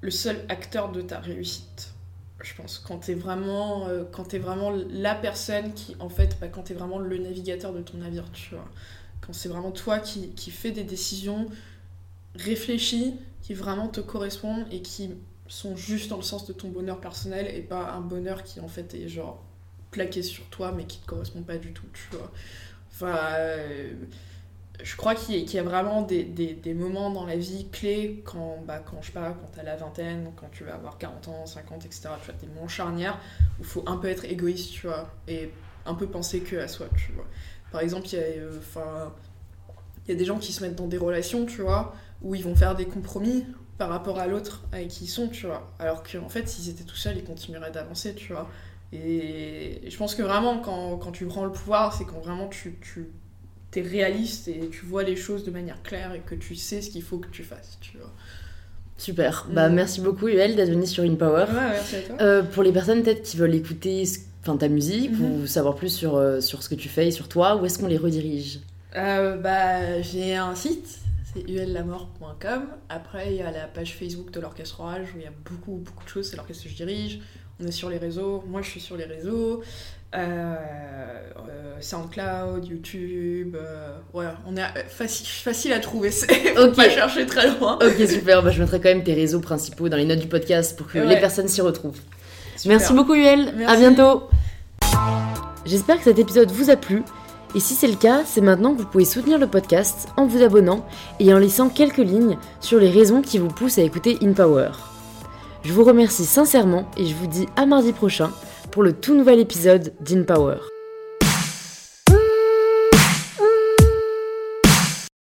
Speaker 2: le seul acteur de ta réussite. Je pense quand t'es vraiment, euh, vraiment la personne qui, en fait, bah, quand t'es vraiment le navigateur de ton navire, tu vois. Quand c'est vraiment toi qui, qui fais des décisions réfléchies, qui vraiment te correspondent et qui sont juste dans le sens de ton bonheur personnel et pas un bonheur qui, en fait, est genre plaqué sur toi mais qui te correspond pas du tout, tu vois. Enfin, euh, je crois qu'il y, a- vraiment des, moments dans la vie clés quand, bah, quand je sais quand t'as la vingtaine, quand tu vas avoir 40 ans, 50, etc. Tu vois, des moments charnières où il faut un peu être égoïste, tu vois, et un peu penser que à soi, tu vois. Par exemple, il y a, euh, enfin, il y a des gens qui se mettent dans des relations, tu vois, où ils vont faire des compromis par rapport à l'autre avec qui ils sont, tu vois. Alors qu'en fait, s'ils étaient tout seuls, ils continueraient d'avancer, tu vois. Et je pense que vraiment, quand, quand tu prends le pouvoir, c'est quand vraiment tu, tu es réaliste et tu vois les choses de manière claire et que tu sais ce qu'il faut que tu fasses, tu vois.
Speaker 1: Super. Bah
Speaker 2: Mm.
Speaker 1: merci beaucoup Yuel d'être venu sur InPower.
Speaker 2: Ouais, merci à toi.
Speaker 1: Euh, pour les personnes peut-être qui veulent écouter ta musique
Speaker 2: Mhm.
Speaker 1: ou savoir plus sur, euh, sur ce que tu fais et sur toi, où est-ce qu'on les redirige?
Speaker 2: Euh, bah, j'ai un site, c'est ullamort.com. Après, il y a la page Facebook de l'Orchestre Orage où il y a beaucoup, beaucoup de choses. C'est l'orchestre que je dirige. On est sur les réseaux, moi je suis sur les réseaux. Euh, euh, SoundCloud, YouTube, euh, ouais, on est facile, facile à trouver, c'est
Speaker 1: Ok.
Speaker 2: pas chercher très loin.
Speaker 1: Ok, super. Bah, je mettrai quand même tes réseaux principaux dans les notes du podcast pour que
Speaker 2: Ouais.
Speaker 1: les personnes s'y retrouvent.
Speaker 2: Super.
Speaker 1: Merci beaucoup, Yuel. À bientôt. J'espère que cet épisode vous a plu. Et si c'est le cas, c'est maintenant que vous pouvez soutenir le podcast en vous abonnant et en laissant quelques lignes sur les raisons qui vous poussent à écouter InPower. Je vous remercie sincèrement et je vous dis à mardi prochain pour le tout nouvel épisode d'InPower.